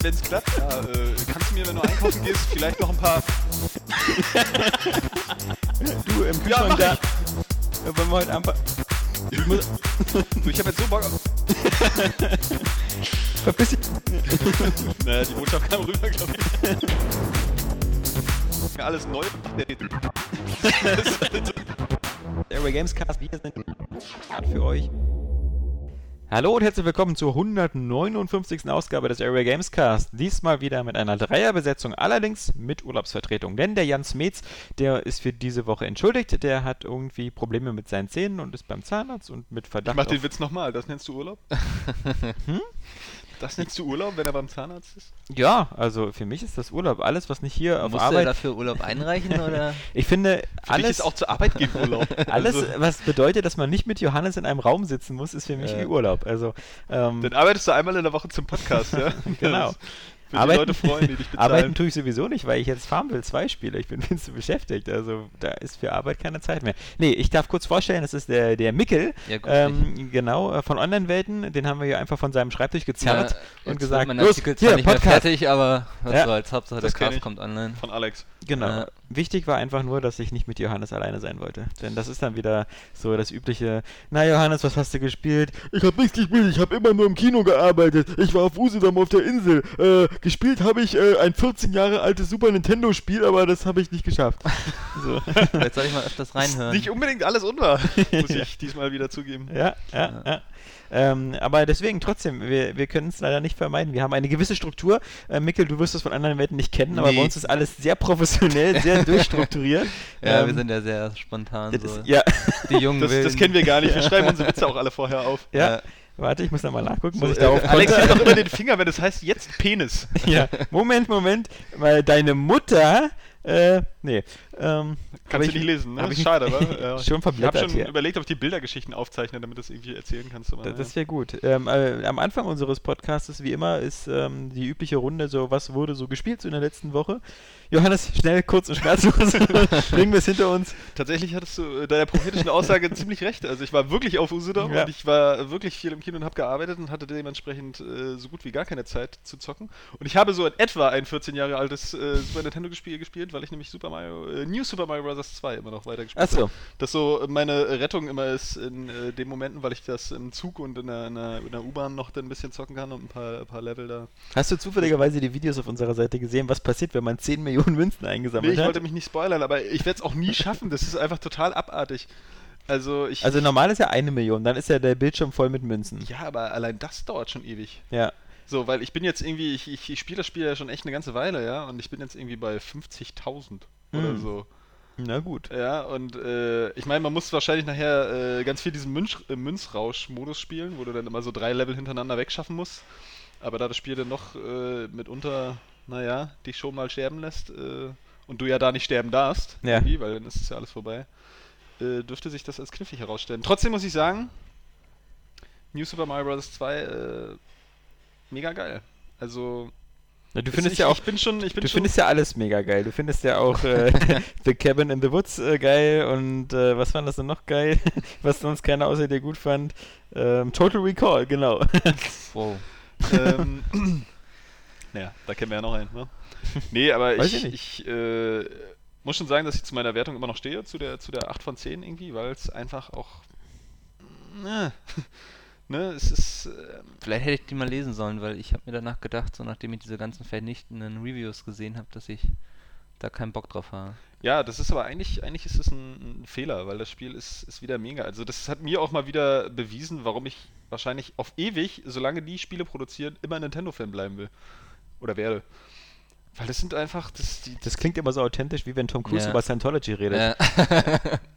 Wenn es klappt, ja, äh, kannst du mir, wenn du einkaufen gehst, vielleicht noch ein paar. Du im Kühlschrank mach da. Äh, Wollen wir heute einfach. Ich muss, Du, ich habe jetzt so Bock auf. verpiss dich. Naja, die Botschaft kam rüber, glaube ich. Alles neu. Airway Gamescast, wir sind für euch. Hallo und herzlich willkommen zur 159. Ausgabe des Area Gamescast. Diesmal wieder mit einer Dreierbesetzung, allerdings mit Urlaubsvertretung. Denn der Jan Smets, der ist für diese Woche entschuldigt. Der hat irgendwie Probleme mit seinen Zähnen und ist beim Zahnarzt und mit Ich Verdacht. mach den Witz nochmal, das nennst du Urlaub? Hm? Das nennst du Urlaub, wenn er beim Zahnarzt ist? ja, also für mich ist das Urlaub. Alles, was nicht hier auf Musst du Arbeit. dafür Urlaub einreichen oder? Ich finde, Für dich alles, ist auch zur Arbeit gehen Urlaub. alles, Also, was bedeutet, dass man nicht mit Johannes in einem Raum sitzen muss, ist für mich Ja. wie Urlaub. Also, ähm, dann arbeitest du einmal in der Woche zum Podcast, ja? Genau. Für die Leute freuen, die dich bezahlen. Arbeiten tue ich sowieso nicht, weil ich jetzt Farmville 2 spiele. Ich bin viel zu beschäftigt. Also da ist für Arbeit keine Zeit mehr. Nee, ich darf kurz vorstellen, das ist der, der Mickel. Ja, grüß ähm, genau, äh, von Online-Welten. Den haben wir hier einfach von seinem Schreibtisch gezerrt Ja, und jetzt gesagt, mein los, Artikel hier, zwar nicht mehr Podcast. fertig, aber was Ja. soll's, Hauptsache der Cast kommt online. Von Alex. Genau. Ja. Wichtig war einfach nur, dass ich nicht mit Johannes alleine sein wollte. Denn das ist dann wieder so das übliche, na Johannes, was hast du gespielt? Ich habe nichts gespielt, ich habe immer nur im Kino gearbeitet. Ich war auf Usedom auf der Insel. Äh, gespielt habe ich äh, ein 14 Jahre altes Super Nintendo Spiel, aber das habe ich nicht geschafft. so. Vielleicht soll ich mal öfters reinhören. Nicht unbedingt alles unwahr, muss ich diesmal wieder zugeben. Ja, ja, ja. Ähm, aber deswegen trotzdem, wir, wir können es leider nicht vermeiden. Wir haben eine gewisse Struktur. Äh, Mikkel, du wirst es von anderen Welten nicht kennen, aber Nee. bei uns ist alles sehr professionell, sehr durchstrukturiert. ja, Ähm, wir sind ja sehr spontan. das So. ist, ja, Die jungen Das, das kennen wir gar nicht. Wir schreiben unsere Witze auch alle vorher auf. ja. Ja. Warte, ich muss nochmal nachgucken. So, muss ich äh, darauf Alex kontern? hebt doch immer den Finger, wenn es heißt jetzt Penis. ja, Moment, Moment, weil deine Mutter, äh, nee, ähm, Kannst ich- du nicht lesen, ne? ich schade, wa? Ja. schon Ich habe schon hier. überlegt, ob ich die Bildergeschichten aufzeichne, damit du es irgendwie erzählen kannst. Aber, Das, das wäre gut. Ähm, äh, am Anfang unseres Podcasts, wie immer, ist ähm, die übliche Runde so, was wurde so gespielt so in der letzten Woche. Johannes, schnell, kurz und schmerzlos, bringen wir es hinter uns. Tatsächlich hattest du äh, deiner prophetischen Aussage ziemlich recht. Also ich war wirklich auf Usedom Ja. und ich war wirklich viel im Kino und habe gearbeitet und hatte dementsprechend äh, so gut wie gar keine Zeit zu zocken. Und ich habe so in etwa ein 14 Jahre altes äh, Super Nintendo Spiel gespielt, weil ich nämlich Super Mario, äh, New Super Mario Bros. 2 immer noch weitergespielt Achso, habe. Das so meine Rettung immer ist in äh, den Momenten, weil ich das im Zug und in der, in der, in der U-Bahn noch dann ein bisschen zocken kann und ein paar, ein paar Level da. hast du zufälligerweise die Videos auf unserer Seite gesehen, was passiert, wenn man 10 Millionen Münzen Nee, eingesammelt ich hat? wollte mich nicht spoilern, aber ich werde es auch nie schaffen. Das ist einfach total abartig. Also ich. Also normal ist ja eine Million, dann ist ja der Bildschirm voll mit Münzen. ja, aber allein das dauert schon ewig. Ja. So, weil ich bin jetzt irgendwie, ich, ich, ich spiele das Spiel ja schon echt eine ganze Weile, ja, und ich bin jetzt irgendwie bei 50.000 oder Hm. so. Na gut. Ja, und äh, ich meine, man muss wahrscheinlich nachher äh, ganz viel diesen Münz, äh, Münzrausch-Modus spielen, wo du dann immer so drei Level hintereinander wegschaffen musst. Aber da das Spiel dann noch äh, mitunter, naja, dich schon mal sterben lässt äh, und du ja da nicht sterben darfst, Ja. irgendwie, weil dann ist es ja alles vorbei, äh, dürfte sich das als knifflig herausstellen. Trotzdem muss ich sagen, New Super Mario Bros. 2, äh, mega geil. Also, Na, du findest ich, ja auch, ich bin schon, ich bin du schon findest ja alles mega geil. Du findest ja auch äh, The Cabin in the Woods äh, geil und äh, was fand das denn noch geil, was sonst keiner außer dir gut fand? Ähm, Total Recall, genau. Wow. ähm, naja, da kennen wir ja noch einen, ne? Nee, aber Weiß ich, ich ich, äh, muss schon sagen, dass ich zu meiner Wertung immer noch stehe, zu der, zu der 8 von 10 irgendwie, weil es einfach auch. Ne, es ist. ähm, Vielleicht hätte ich die mal lesen sollen, weil ich habe mir danach gedacht, so nachdem ich diese ganzen vernichtenden Reviews gesehen habe, dass ich da keinen Bock drauf habe. Ja, das ist aber eigentlich, eigentlich ist es ein, ein Fehler, weil das Spiel ist, ist wieder mega. Also das hat mir auch mal wieder bewiesen, warum ich wahrscheinlich auf ewig, solange die Spiele produzieren, immer ein Nintendo-Fan bleiben will. Oder werde. Weil das sind einfach, das, die, Das klingt immer so authentisch, wie wenn Tom Cruise Ja. über Scientology redet. Äh,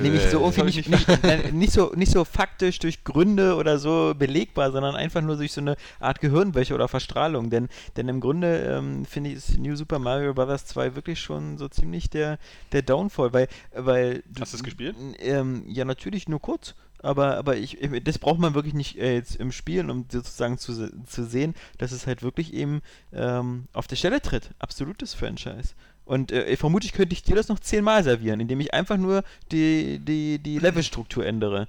Nämlich so Äh, irgendwie nicht, nicht nicht, so, nicht so faktisch durch Gründe oder so belegbar, sondern einfach nur durch so eine Art Gehirnwäsche oder Verstrahlung. Denn, denn im Grunde ähm, finde ich, ist New Super Mario Bros. 2 wirklich schon so ziemlich der, der Downfall, weil, weil Hast du es gespielt? Ähm, ja, natürlich nur kurz. Aber, aber ich, das braucht man wirklich nicht äh, jetzt im Spielen, um sozusagen zu, zu sehen, dass es halt wirklich eben ähm, auf der Stelle tritt. Absolutes Franchise. Und äh, vermutlich könnte ich dir das noch zehnmal servieren, indem ich einfach nur die, die, die Levelstruktur ändere.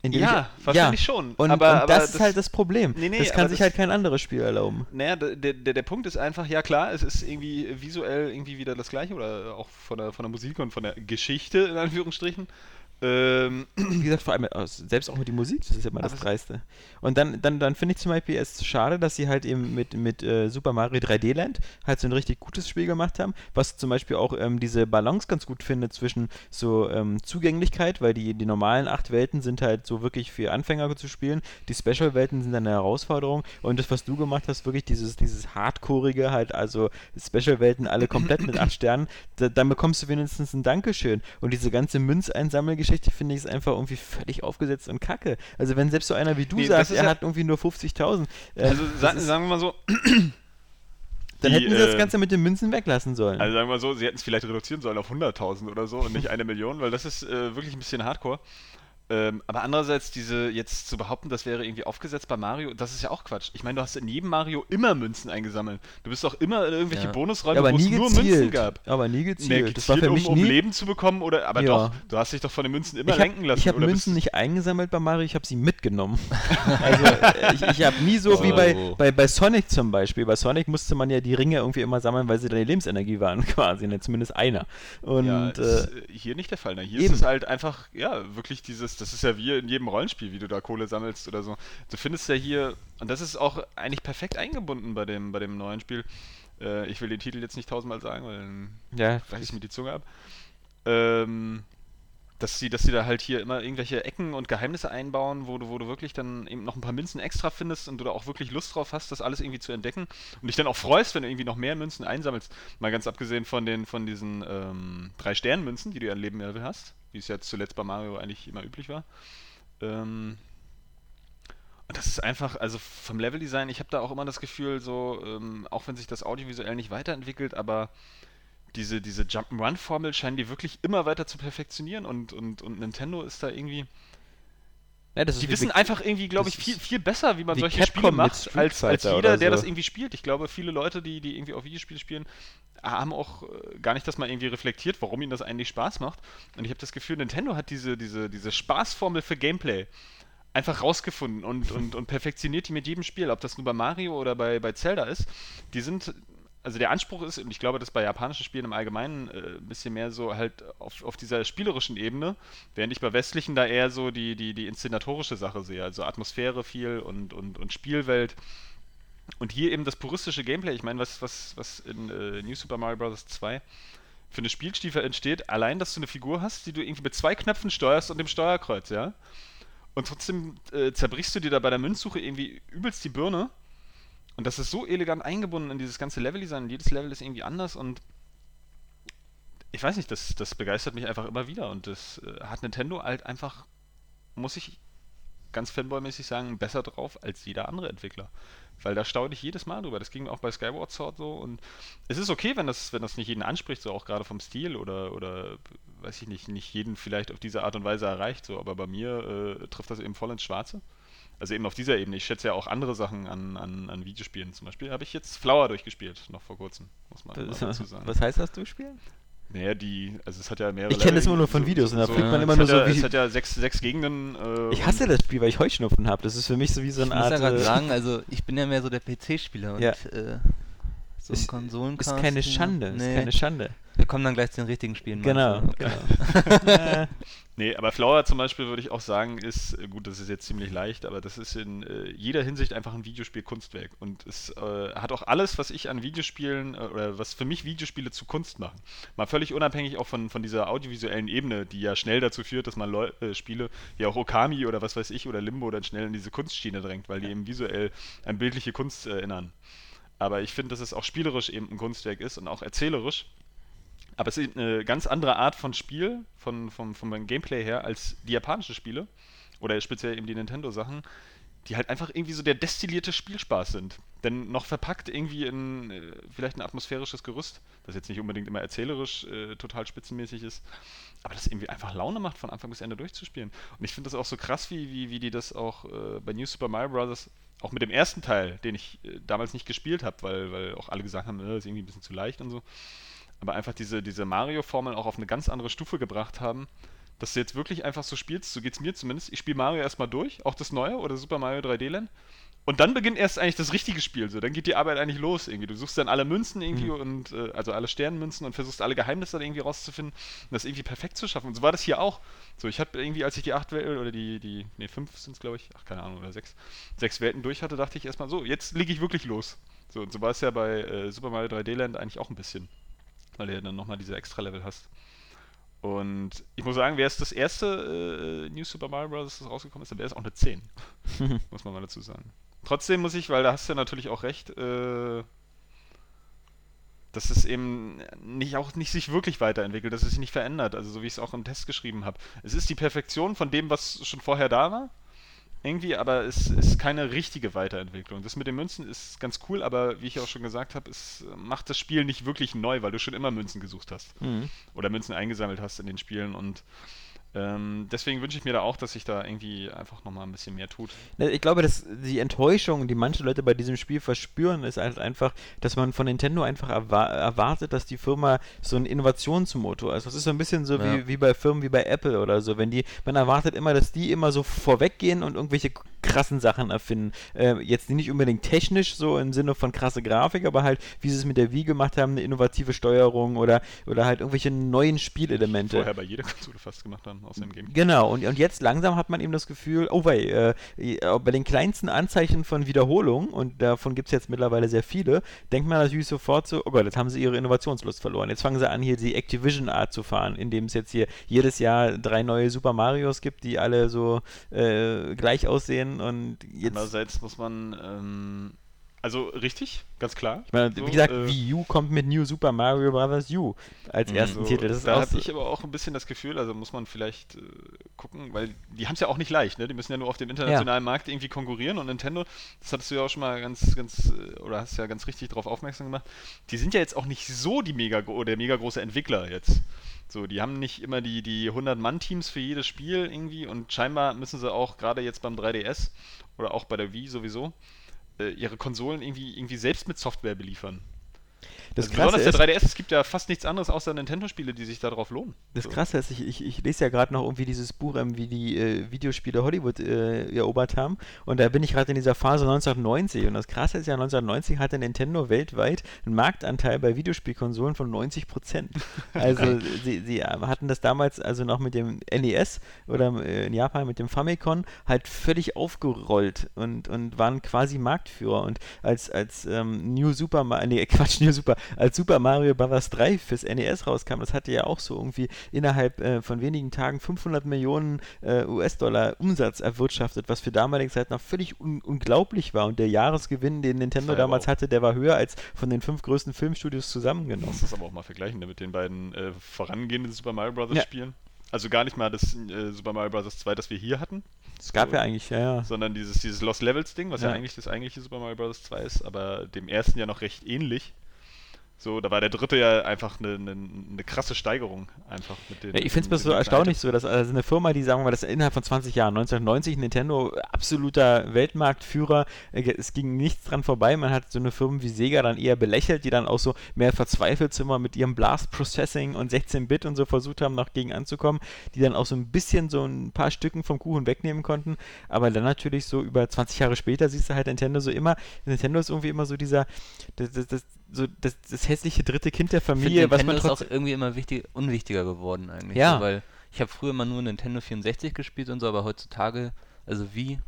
Indem Ja, ich, wahrscheinlich schon. Und, Aber- und aber das ist das- halt das Problem. Nee, nee, das kann sich das- halt kein anderes Spiel erlauben. Naja, der, der, der Punkt ist einfach, ja klar, es ist irgendwie visuell irgendwie wieder das gleiche oder auch von der, von der Musik und von der Geschichte in Anführungsstrichen. Ähm, Wie gesagt, vor allem äh, selbst auch mit der Musik, das ist ja immer das Dreiste. Und dann, dann, dann finde ich zum Beispiel es schade, dass sie halt eben mit, mit äh, Super Mario 3D Land halt so ein richtig gutes Spiel gemacht haben, was zum Beispiel auch ähm, diese Balance ganz gut findet zwischen so ähm, Zugänglichkeit, weil die, die normalen acht Welten sind halt so wirklich für Anfänger zu spielen, die Special-Welten sind dann eine Herausforderung und das, was du gemacht hast, wirklich dieses, dieses Hardcoreige halt, also Special-Welten alle komplett mit acht Sternen, da, dann bekommst du wenigstens ein Dankeschön. Und diese ganze Münzeinsammelgeschichte finde ich ist einfach irgendwie völlig aufgesetzt und kacke. Also wenn selbst so einer wie du Nee, sagt, er ja- hat irgendwie nur 50.000, äh, also sa sagen wir mal so, dann die, hätten sie das äh, Ganze mit den Münzen weglassen sollen. also sagen wir mal so, sie hätten es vielleicht reduzieren sollen auf 100.000 oder so und nicht eine Million, weil das ist äh, wirklich ein bisschen hardcore. Ähm, aber andererseits, diese jetzt zu behaupten, das wäre irgendwie aufgesetzt bei Mario, das ist ja auch Quatsch. Ich meine, du hast in jedem Mario immer Münzen eingesammelt. Du bist doch immer in irgendwelche Ja. Bonusräume, Ja, wo es nur Münzen gezielt. gab. Aber nie gezielt. Nee, das war gezielt, für mich um, um nie. Leben zu bekommen, oder aber Ja. doch, du hast dich doch von den Münzen immer ich habe lenken lassen. hab oder Münzen bist- nicht eingesammelt bei Mario, ich habe sie mitgenommen. also äh, ich, ich habe nie so wie bei, Oh. bei, bei Sonic zum Beispiel. Bei Sonic musste man ja die Ringe irgendwie immer sammeln, weil sie deine Lebensenergie waren quasi, ne? zumindest einer. Und ja, äh, ist äh, hier nicht der Fall. Ne? Hier eben. ist es halt einfach, ja, wirklich dieses, das ist ja wie in jedem Rollenspiel, wie du da Kohle sammelst oder so. Du findest ja hier, und das ist auch eigentlich perfekt eingebunden bei dem, bei dem neuen Spiel. Äh, ich will den Titel jetzt nicht tausendmal sagen, weil dann ja, reiß ich mir die Zunge ab. Ähm, dass sie, dass sie da halt hier immer irgendwelche Ecken und Geheimnisse einbauen, wo du, wo du wirklich dann eben noch ein paar Münzen extra findest und du da auch wirklich Lust drauf hast, das alles irgendwie zu entdecken und dich dann auch freust, wenn du irgendwie noch mehr Münzen einsammelst. Mal ganz abgesehen von den von diesen ähm, drei Sternmünzen, die du ja im Leben Level hast, wie es ja zuletzt bei Mario eigentlich immer üblich war. Ähm, und das ist einfach, also vom Leveldesign, ich habe da auch immer das Gefühl, so, ähm, auch wenn sich das audiovisuell nicht weiterentwickelt, aber diese, diese Jump'n'Run-Formel scheinen die wirklich immer weiter zu perfektionieren und, und, und Nintendo ist da irgendwie. ja, Die wissen einfach irgendwie, glaube ich, viel, viel besser, wie man wie solche Capcom Spiele macht, als, als jeder, oder der so. das irgendwie spielt. Ich glaube, viele Leute, die, die irgendwie auf Videospiele spielen, haben auch äh, gar nicht das mal irgendwie reflektiert, warum ihnen das eigentlich Spaß macht. Und ich habe das Gefühl, Nintendo hat diese, diese, diese Spaßformel für Gameplay einfach rausgefunden und, und, und perfektioniert die mit jedem Spiel, ob das nur bei Mario oder bei, bei Zelda ist. Die sind, also der Anspruch ist, und ich glaube, das bei japanischen Spielen im Allgemeinen äh, ein bisschen mehr so halt auf, auf dieser spielerischen Ebene, während ich bei westlichen da eher so die, die, die inszenatorische Sache sehe, also Atmosphäre viel und, und, und Spielwelt. Und hier eben das puristische Gameplay, ich meine, was, was, was in äh, New Super Mario Bros. 2 für eine Spielstiefel entsteht, allein, dass du eine Figur hast, die du irgendwie mit zwei Knöpfen steuerst und dem Steuerkreuz, ja? Und trotzdem äh, zerbrichst du dir da bei der Münzsuche irgendwie übelst die Birne. Und das ist so elegant eingebunden in dieses ganze Leveldesign. Jedes Level ist irgendwie anders und ich weiß nicht, das, das begeistert mich einfach immer wieder. Und das äh, hat Nintendo halt einfach, muss ich ganz fanboy-mäßig sagen, besser drauf als jeder andere Entwickler. Weil da staune ich jedes Mal drüber. Das ging auch bei Skyward Sword so. Und es ist okay, wenn das, wenn das nicht jeden anspricht, so auch gerade vom Stil oder, oder weiß ich nicht, nicht jeden vielleicht auf diese Art und Weise erreicht. So. Aber bei mir äh, trifft das eben voll ins Schwarze. Also eben auf dieser Ebene. Ich schätze ja auch andere Sachen an, an, an Videospielen. Zum Beispiel habe ich jetzt Flower durchgespielt, noch vor kurzem, muss man mal dazu sagen. was heißt das durchspielen? Naja, die, also es hat ja mehrere Ich kenne das immer nur von Videos und da fliegt man es immer hat nur so ja, wie- Es hat ja sechs, sechs Gegenden. Äh, Ich hasse das Spiel, weil ich Heuschnupfen habe. Das ist für mich so wie so Ich eine muss ja Art. gerade äh, sagen, also ich bin ja mehr so der PC-Spieler und Ja. äh, so Ist- ist keine Schande. Ist keine Schande. Wir kommen dann gleich zu den richtigen Spielen. Genau. genau. Nee, aber Flower zum Beispiel würde ich auch sagen, ist, gut, das ist jetzt ziemlich leicht, aber das ist in äh, jeder Hinsicht einfach ein Videospiel-Kunstwerk. Und es äh, hat auch alles, was ich an Videospielen äh, oder was für mich Videospiele zu Kunst machen. Mal völlig unabhängig auch von, von dieser audiovisuellen Ebene, die ja schnell dazu führt, dass man Leu äh, Spiele, wie auch Okami oder was weiß ich oder Limbo dann schnell in diese Kunstschiene drängt, weil die eben visuell an bildliche Kunst äh, erinnern. Aber ich finde, dass es auch spielerisch eben ein Kunstwerk ist und auch erzählerisch. Aber es ist eine ganz andere Art von Spiel, von, vom, vom Gameplay her, als die japanischen Spiele. Oder speziell eben die Nintendo-Sachen, die halt einfach irgendwie so der destillierte Spielspaß sind. Denn noch verpackt irgendwie in äh, vielleicht ein atmosphärisches Gerüst, das jetzt nicht unbedingt immer erzählerisch äh, total spitzenmäßig ist, aber das irgendwie einfach Laune macht, von Anfang bis Ende durchzuspielen. Und ich finde das auch so krass, wie, wie, wie die das auch äh, bei New Super Mario Bros. Auch mit dem ersten Teil, den ich äh, damals nicht gespielt habe, weil, weil auch alle gesagt haben, äh, das ist irgendwie ein bisschen zu leicht und so, aber einfach diese, diese Mario-Formel auch auf eine ganz andere Stufe gebracht haben dass du jetzt wirklich einfach so spielst, so geht es mir zumindest. Ich spiele Mario erstmal durch, auch das neue oder Super Mario 3D Land. Und dann beginnt erst eigentlich das richtige Spiel. So, dann geht die Arbeit eigentlich los irgendwie. Du suchst dann alle Münzen irgendwie mhm. und äh, also alle Sternenmünzen und versuchst alle Geheimnisse dann irgendwie rauszufinden und das irgendwie perfekt zu schaffen. Und so war das hier auch. So, ich habe irgendwie, als ich die acht Welten oder die, die, nee, fünf sind es, glaube ich, ach, keine Ahnung, oder sechs, sechs Welten durch hatte, dachte ich erstmal so, jetzt lege ich wirklich los. So, und so war es ja bei äh, Super Mario 3D Land eigentlich auch ein bisschen. Weil du ja dann nochmal diese extra Level hast. Und ich muss sagen, wäre es das erste äh, New Super Mario Bros., das rausgekommen ist, dann wäre es auch eine 10. muss man mal dazu sagen. Trotzdem muss ich, weil da hast du ja natürlich auch recht, äh, dass es eben nicht auch nicht sich wirklich weiterentwickelt, dass es sich nicht verändert, also so wie ich es auch im Test geschrieben habe. Es ist die Perfektion von dem, was schon vorher da war, irgendwie, aber es ist keine richtige Weiterentwicklung. Das mit den Münzen ist ganz cool, aber wie ich auch schon gesagt habe, es macht das Spiel nicht wirklich neu, weil du schon immer Münzen gesucht hast. Mhm. Oder Münzen eingesammelt hast in den Spielen und ähm, deswegen wünsche ich mir da auch, dass sich da irgendwie einfach nochmal ein bisschen mehr tut. Ich glaube, dass die Enttäuschung, die manche Leute bei diesem Spiel verspüren, ist halt einfach, dass man von Nintendo einfach erwa erwartet, dass die Firma so ein Innovationsmotor ist. Das ist so ein bisschen so ja. wie, wie bei Firmen wie bei Apple oder so. Wenn die, man erwartet immer, dass die immer so vorweggehen und irgendwelche krassen Sachen erfinden. Äh, jetzt nicht unbedingt technisch so im Sinne von krasse Grafik, aber halt, wie sie es mit der Wii gemacht haben, eine innovative Steuerung oder, oder halt irgendwelche neuen Spielelemente. Vorher bei jeder Konsole fast gemacht haben aus dem Game. Genau, und, und jetzt langsam hat man eben das Gefühl, oh wei, äh, bei den kleinsten Anzeichen von Wiederholung, und davon gibt es jetzt mittlerweile sehr viele, denkt man natürlich sofort so, oh Gott, jetzt haben sie ihre Innovationslust verloren. Jetzt fangen sie an, hier die Activision-Art zu fahren, indem es jetzt hier jedes Jahr drei neue Super Marios gibt, die alle so äh, gleich aussehen und jetzt. Andererseits muss man ähm, also richtig, ganz klar. Ich meine, so, wie gesagt, äh, Wii U kommt mit New Super Mario Bros. U als mhm. ersten so, Titel. Das da hatte ich aber auch ein bisschen das Gefühl, also muss man vielleicht äh, gucken, weil die haben es ja auch nicht leicht, ne? Die müssen ja nur auf dem internationalen ja. Markt irgendwie konkurrieren und Nintendo, das hattest du ja auch schon mal ganz, ganz, äh, oder hast ja ganz richtig darauf aufmerksam gemacht, die sind ja jetzt auch nicht so die mega, der mega große Entwickler jetzt. So, die haben nicht immer die, die 100-Mann-Teams für jedes Spiel irgendwie und scheinbar müssen sie auch gerade jetzt beim 3DS oder auch bei der Wii sowieso ihre Konsolen irgendwie, irgendwie selbst mit Software beliefern. Das also besonders der 3DS, es gibt ja fast nichts anderes außer Nintendo-Spiele, die sich darauf lohnen. Das so. Krasse ist, ich, ich, ich lese ja gerade noch irgendwie dieses Buch, ähm, wie die äh, Videospiele Hollywood äh, erobert haben. Und da bin ich gerade in dieser Phase 1990. Und das Krasse ist ja, 1990 hatte Nintendo weltweit einen Marktanteil bei Videospielkonsolen von 90 Prozent. Also sie, sie hatten das damals also noch mit dem NES oder äh, in Japan mit dem Famicom halt völlig aufgerollt und, und waren quasi Marktführer. Und als, als ähm, New Super, nee, Quatsch, New Super, als Super Mario Bros. 3 fürs NES rauskam, das hatte ja auch so irgendwie innerhalb äh, von wenigen Tagen 500 Millionen äh, US-Dollar Umsatz erwirtschaftet, was für damalige Zeit noch völlig un unglaublich war. Und der Jahresgewinn, den Nintendo damals hatte, der war höher als von den fünf größten Filmstudios zusammengenommen. Das ist aber auch mal vergleichen mit den beiden äh, vorangehenden Super Mario Bros. Ja. Spielen. Also gar nicht mal das äh, Super Mario Bros. 2, das wir hier hatten. Es gab so, ja eigentlich, ja, ja. Sondern dieses, dieses Lost Levels Ding, was ja. ja eigentlich das eigentliche Super Mario Bros. 2 ist, aber dem ersten ja noch recht ähnlich. So, da war der dritte ja einfach eine, eine, eine krasse Steigerung einfach mit den. Ja, ich finde es so erstaunlich so, dass also eine Firma, die sagen wir mal, das innerhalb von 20 Jahren, 1990 Nintendo absoluter Weltmarktführer, äh, es ging nichts dran vorbei. Man hat so eine Firma wie Sega dann eher belächelt, die dann auch so mehr verzweifelt immer mit ihrem Blast Processing und 16-Bit und so versucht haben, noch gegen anzukommen, die dann auch so ein bisschen so ein paar Stücken vom Kuchen wegnehmen konnten. Aber dann natürlich so über 20 Jahre später siehst du halt Nintendo so immer, Nintendo ist irgendwie immer so dieser, das, das, das so das, das hässliche dritte Kind der Familie, Find, was man trotzdem ist auch irgendwie immer wichtig, unwichtiger geworden eigentlich. Ja. So, weil ich habe früher immer nur Nintendo 64 gespielt und so, aber heutzutage, also wie,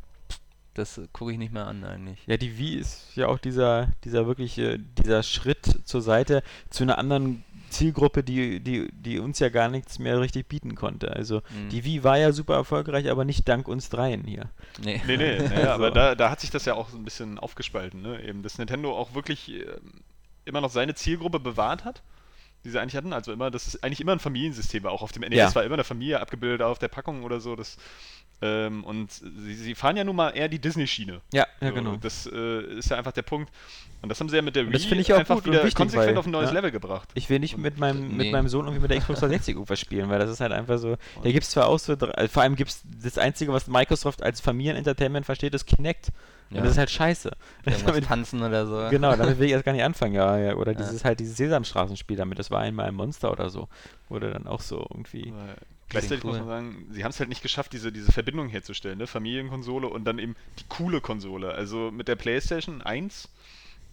das gucke ich nicht mehr an eigentlich. Ja, die Wii ist ja auch dieser, dieser wirkliche, dieser Schritt zur Seite zu einer anderen Zielgruppe, die, die, die uns ja gar nichts mehr richtig bieten konnte. Also mhm. die Wii war ja super erfolgreich, aber nicht dank uns dreien hier. Nee, nee, nee, nee so. aber da, da hat sich das ja auch ein bisschen aufgespalten, ne? Eben, dass Nintendo auch wirklich äh, immer noch seine Zielgruppe bewahrt hat. die sie eigentlich hatten. Also immer, das ist eigentlich immer ein Familiensystem war. Auch auf dem NES Ja. war immer eine Familie abgebildet auf der Packung oder so. Das, ähm, und sie, sie fahren ja nun mal eher die Disney-Schiene. Ja, ja, So, genau. Das äh, ist ja einfach der Punkt. Und das haben sie ja mit der das Wii finde ich auch einfach gut wieder wichtig, konsequent weil- auf ein neues ja. Level gebracht. Ich will nicht mit meinem, mit Nee. meinem Sohn irgendwie mit der Xbox 360 irgendwas spielen, weil das ist halt einfach so. Da gibt es zwar auch so, vor allem gibt es das Einzige, was Microsoft als Familienentertainment versteht, ist Kinect. Und Ja. das ist halt scheiße. Damit- tanzen oder so. genau, damit will ich erst gar nicht anfangen, ja. ja. Oder Ja. dieses halt dieses Sesamstraßenspiel damit, das war einmal ein Monster oder so. Wurde dann auch so irgendwie. Gleichzeitig cool. muss man sagen, sie haben es halt nicht geschafft, diese, diese Verbindung herzustellen, ne? Familienkonsole und dann eben die coole Konsole. Also mit der PlayStation 1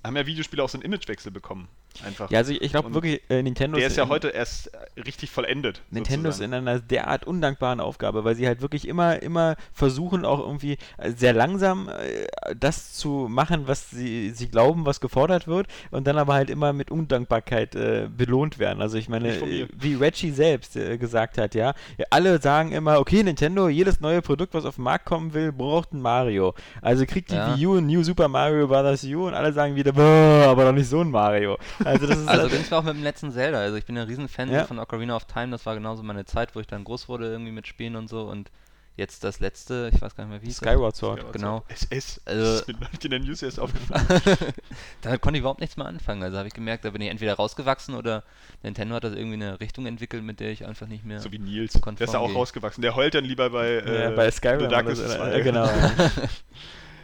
haben ja Videospiele auch so einen Imagewechsel bekommen. Einfach. Ja, also ich, ich glaube wirklich, äh, Nintendo der ist ja in- heute erst äh, richtig vollendet. Nintendo ist in einer derart undankbaren Aufgabe, weil sie halt wirklich immer, immer versuchen, auch irgendwie äh, sehr langsam äh, das zu machen, was sie, sie glauben, was gefordert wird, und dann aber halt immer mit Undankbarkeit äh, belohnt werden. Also ich meine, äh, wie Reggie selbst äh, gesagt hat, ja, alle sagen immer, okay, Nintendo, jedes neue Produkt, was auf den Markt kommen will, braucht ein Mario. Also kriegt die Ja. Wii U ein New Super Mario Bros. U und alle sagen wieder, "Boah, aber doch nicht so ein Mario. Also das ist Also halt- ging es mir auch mit dem letzten Zelda. Also ich bin ein Riesenfan Ja. von Ocarina of Time. Das war genauso meine Zeit, wo ich dann groß wurde irgendwie mit Spielen und so. Und jetzt das letzte, ich weiß gar nicht mehr wie. Skyward Sword. Ja, genau. SS. Also- das ist mir in der News erst aufgefallen. Damit konnte ich überhaupt nichts mehr anfangen. Also habe ich gemerkt, da bin ich entweder rausgewachsen oder Nintendo hat das irgendwie eine Richtung entwickelt, mit der ich einfach nicht mehr. so wie Nils. Der ist ja auch gehe. rausgewachsen. Der heult dann lieber bei, äh, ja, bei Skyrim. The Darkness oder so, 2. äh, genau.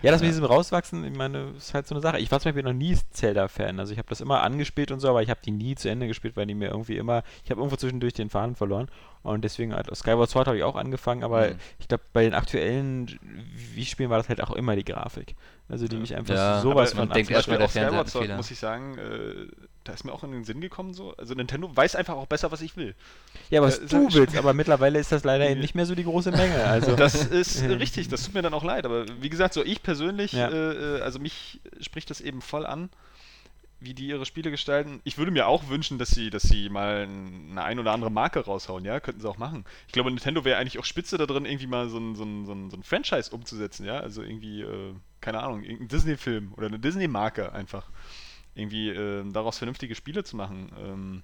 ja. Ja, das mit diesem Rauswachsen, ich meine, ist halt so eine Sache. Ich war zum Beispiel noch nie Zelda-Fan. Also ich habe das immer angespielt und so, aber ich habe die nie zu Ende gespielt, weil die mir irgendwie immer, ich habe irgendwo zwischendurch den Faden verloren. Und deswegen, halt, Skyward Sword habe ich auch angefangen, aber Mhm. ich glaube, bei den aktuellen Wii-Spielen war das halt auch immer die Grafik. Also die mich einfach Ja, sowas aber man von denkt erstmal, der Skyward Sword, muss ich sagen, äh, da ist mir auch in den Sinn gekommen so. Also Nintendo weiß einfach auch besser, was ich will. Ja, was äh, du willst, aber mittlerweile ist das leider eben nicht mehr so die große Menge. Also Das ist richtig, das tut mir dann auch leid. Aber wie gesagt, so ich persönlich, Ja. äh, äh, also mich spricht das eben voll an, wie die ihre Spiele gestalten. Ich würde mir auch wünschen, dass sie, dass sie mal eine ein oder andere Marke raushauen, ja, könnten sie auch machen. Ich glaube, Nintendo wäre eigentlich auch spitze da drin, irgendwie mal so ein, so ein, so ein, so ein Franchise umzusetzen, ja. Also irgendwie, äh, keine Ahnung, irgendein Disney-Film oder eine Disney-Marke einfach. Irgendwie äh, daraus vernünftige Spiele zu machen. Ähm,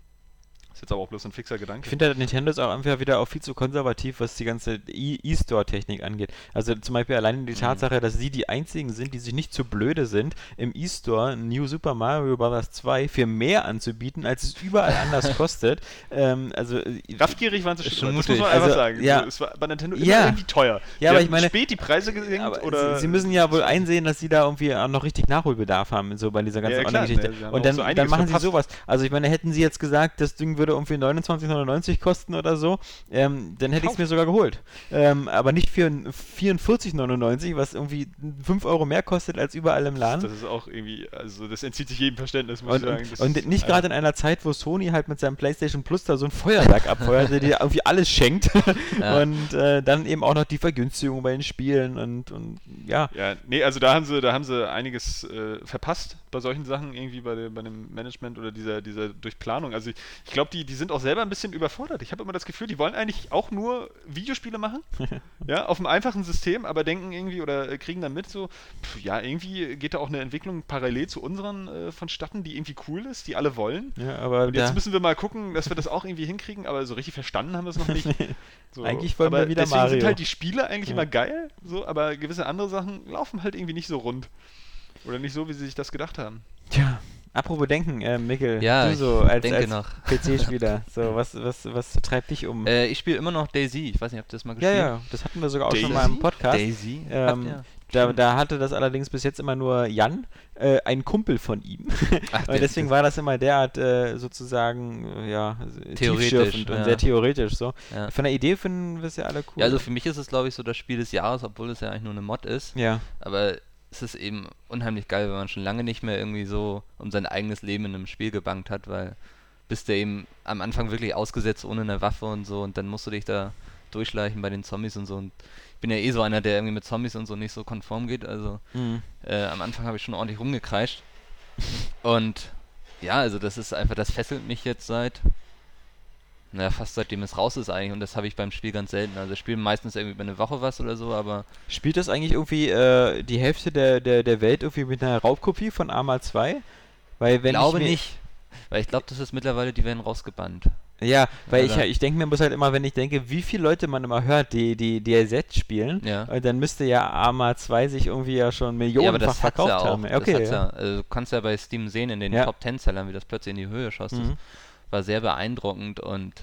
ist jetzt aber auch bloß ein fixer Gedanke. Ich finde, Nintendo ist auch einfach wieder auch viel zu konservativ, was die ganze E- E-Store-Technik angeht. Also zum Beispiel allein die Tatsache, dass sie die einzigen sind, die sich nicht zu blöde sind, im E-Store New Super Mario Bros. 2 für mehr anzubieten, als es überall anders kostet. Ähm, also äh, Raffgierig waren sie schon, das muss mutig. man einfach Also, sagen. ja. Es war bei Nintendo immer Ja. irgendwie teuer. Ja, Die aber haben ich meine- spät die Preise gesenkt oder sie, sie müssen ja wohl einsehen, dass sie da irgendwie auch noch richtig Nachholbedarf haben, so bei dieser ganzen Ja, Online-Geschichte. ne, sie haben Und dann, so dann machen verpasst. sie sowas. Also ich meine, hätten sie jetzt gesagt, das Ding würde irgendwie 29,99 kosten oder so, ähm, dann hätte ich es mir sogar geholt. Ähm, aber nicht für 44,99, was irgendwie 5 Euro mehr kostet als überall im Laden. Das ist auch irgendwie, also das entzieht sich jedem Verständnis, muss Und, ich sagen. Das und nicht gerade in einer Zeit, wo Sony halt mit seinem PlayStation Plus da so ein Feuerwerk abfeuert, der dir irgendwie alles schenkt. Ja. Und äh, dann eben auch noch die Vergünstigung bei den Spielen und, und ja. Ja, nee, also da haben sie, da haben sie einiges äh, verpasst bei solchen Sachen, irgendwie bei, der, bei dem Management oder dieser, dieser Durchplanung. Also ich, ich glaube, die, die sind auch selber ein bisschen überfordert. Ich habe immer das Gefühl, die wollen eigentlich auch nur Videospiele machen, ja, auf einem einfachen System, aber denken irgendwie oder äh, kriegen dann mit so, pf, ja, irgendwie geht da auch eine Entwicklung parallel zu unseren äh, vonstatten, die irgendwie cool ist, die alle wollen. ja aber Und jetzt müssen wir mal gucken, dass wir das auch irgendwie hinkriegen, aber so richtig verstanden haben wir es noch nicht. So, Eigentlich wollen wir wieder deswegen Mario. sind halt die Spiele eigentlich Ja. immer geil, so, aber gewisse andere Sachen laufen halt irgendwie nicht so rund. Oder nicht so, wie sie sich das gedacht haben. Tja, apropos Denken, äh, Mikkel, Ja, du so als, denke als noch. PC-Spieler, so, was, was, was treibt dich um? Äh, ich spiele immer noch Daisy. Ich weiß nicht, habt ihr das mal ja, gespielt? ja, das hatten wir sogar auch schon Daisy? mal im Podcast. Daisy? Ähm? Da, da hatte das allerdings bis jetzt immer nur Jan, äh, ein Kumpel von ihm. Ach, und deswegen war das immer derart äh, sozusagen, ja, Theoretisch, tiefschürfend und ja. sehr theoretisch so. Ja. Von der Idee finden wir es ja alle cool. Ja, also für mich ist es, glaube ich, so das Spiel des Jahres, obwohl es ja eigentlich nur eine Mod ist. ja. Aber es ist eben unheimlich geil, wenn man schon lange nicht mehr irgendwie so um sein eigenes Leben in einem Spiel gebankt hat, weil bist du eben am Anfang wirklich ausgesetzt ohne eine Waffe und so und dann musst du dich da durchschleichen bei den Zombies und so und ich bin ja eh so einer, der irgendwie mit Zombies und so nicht so konform geht, also Mhm. äh, am Anfang habe ich schon ordentlich rumgekreischt und ja, also das ist einfach, das fesselt mich jetzt seit naja, fast seitdem es raus ist eigentlich und das habe ich beim Spiel ganz selten. Also ich spiele meistens irgendwie über eine Woche was oder so, aber Spielt das eigentlich irgendwie äh, die Hälfte der, der, der Welt irgendwie mit einer Raubkopie von Arma 2? Weil wenn glaube ich mir, nicht. Weil ich glaube, das ist mittlerweile, die werden rausgebannt. Ja, weil ich, Oder- ich denke mir muss halt immer, wenn ich denke, wie viele Leute man immer hört, die die DLZ spielen, Ja. äh, dann müsste ja Arma 2 sich irgendwie ja schon Ja, millionenfach hat's verkauft ja auch. haben. Das Okay, ja. ja. Also, du kannst ja bei Steam sehen, in den Ja. Top 10 Sellern, wie das plötzlich in die Höhe schoss. Mhm. War sehr beeindruckend und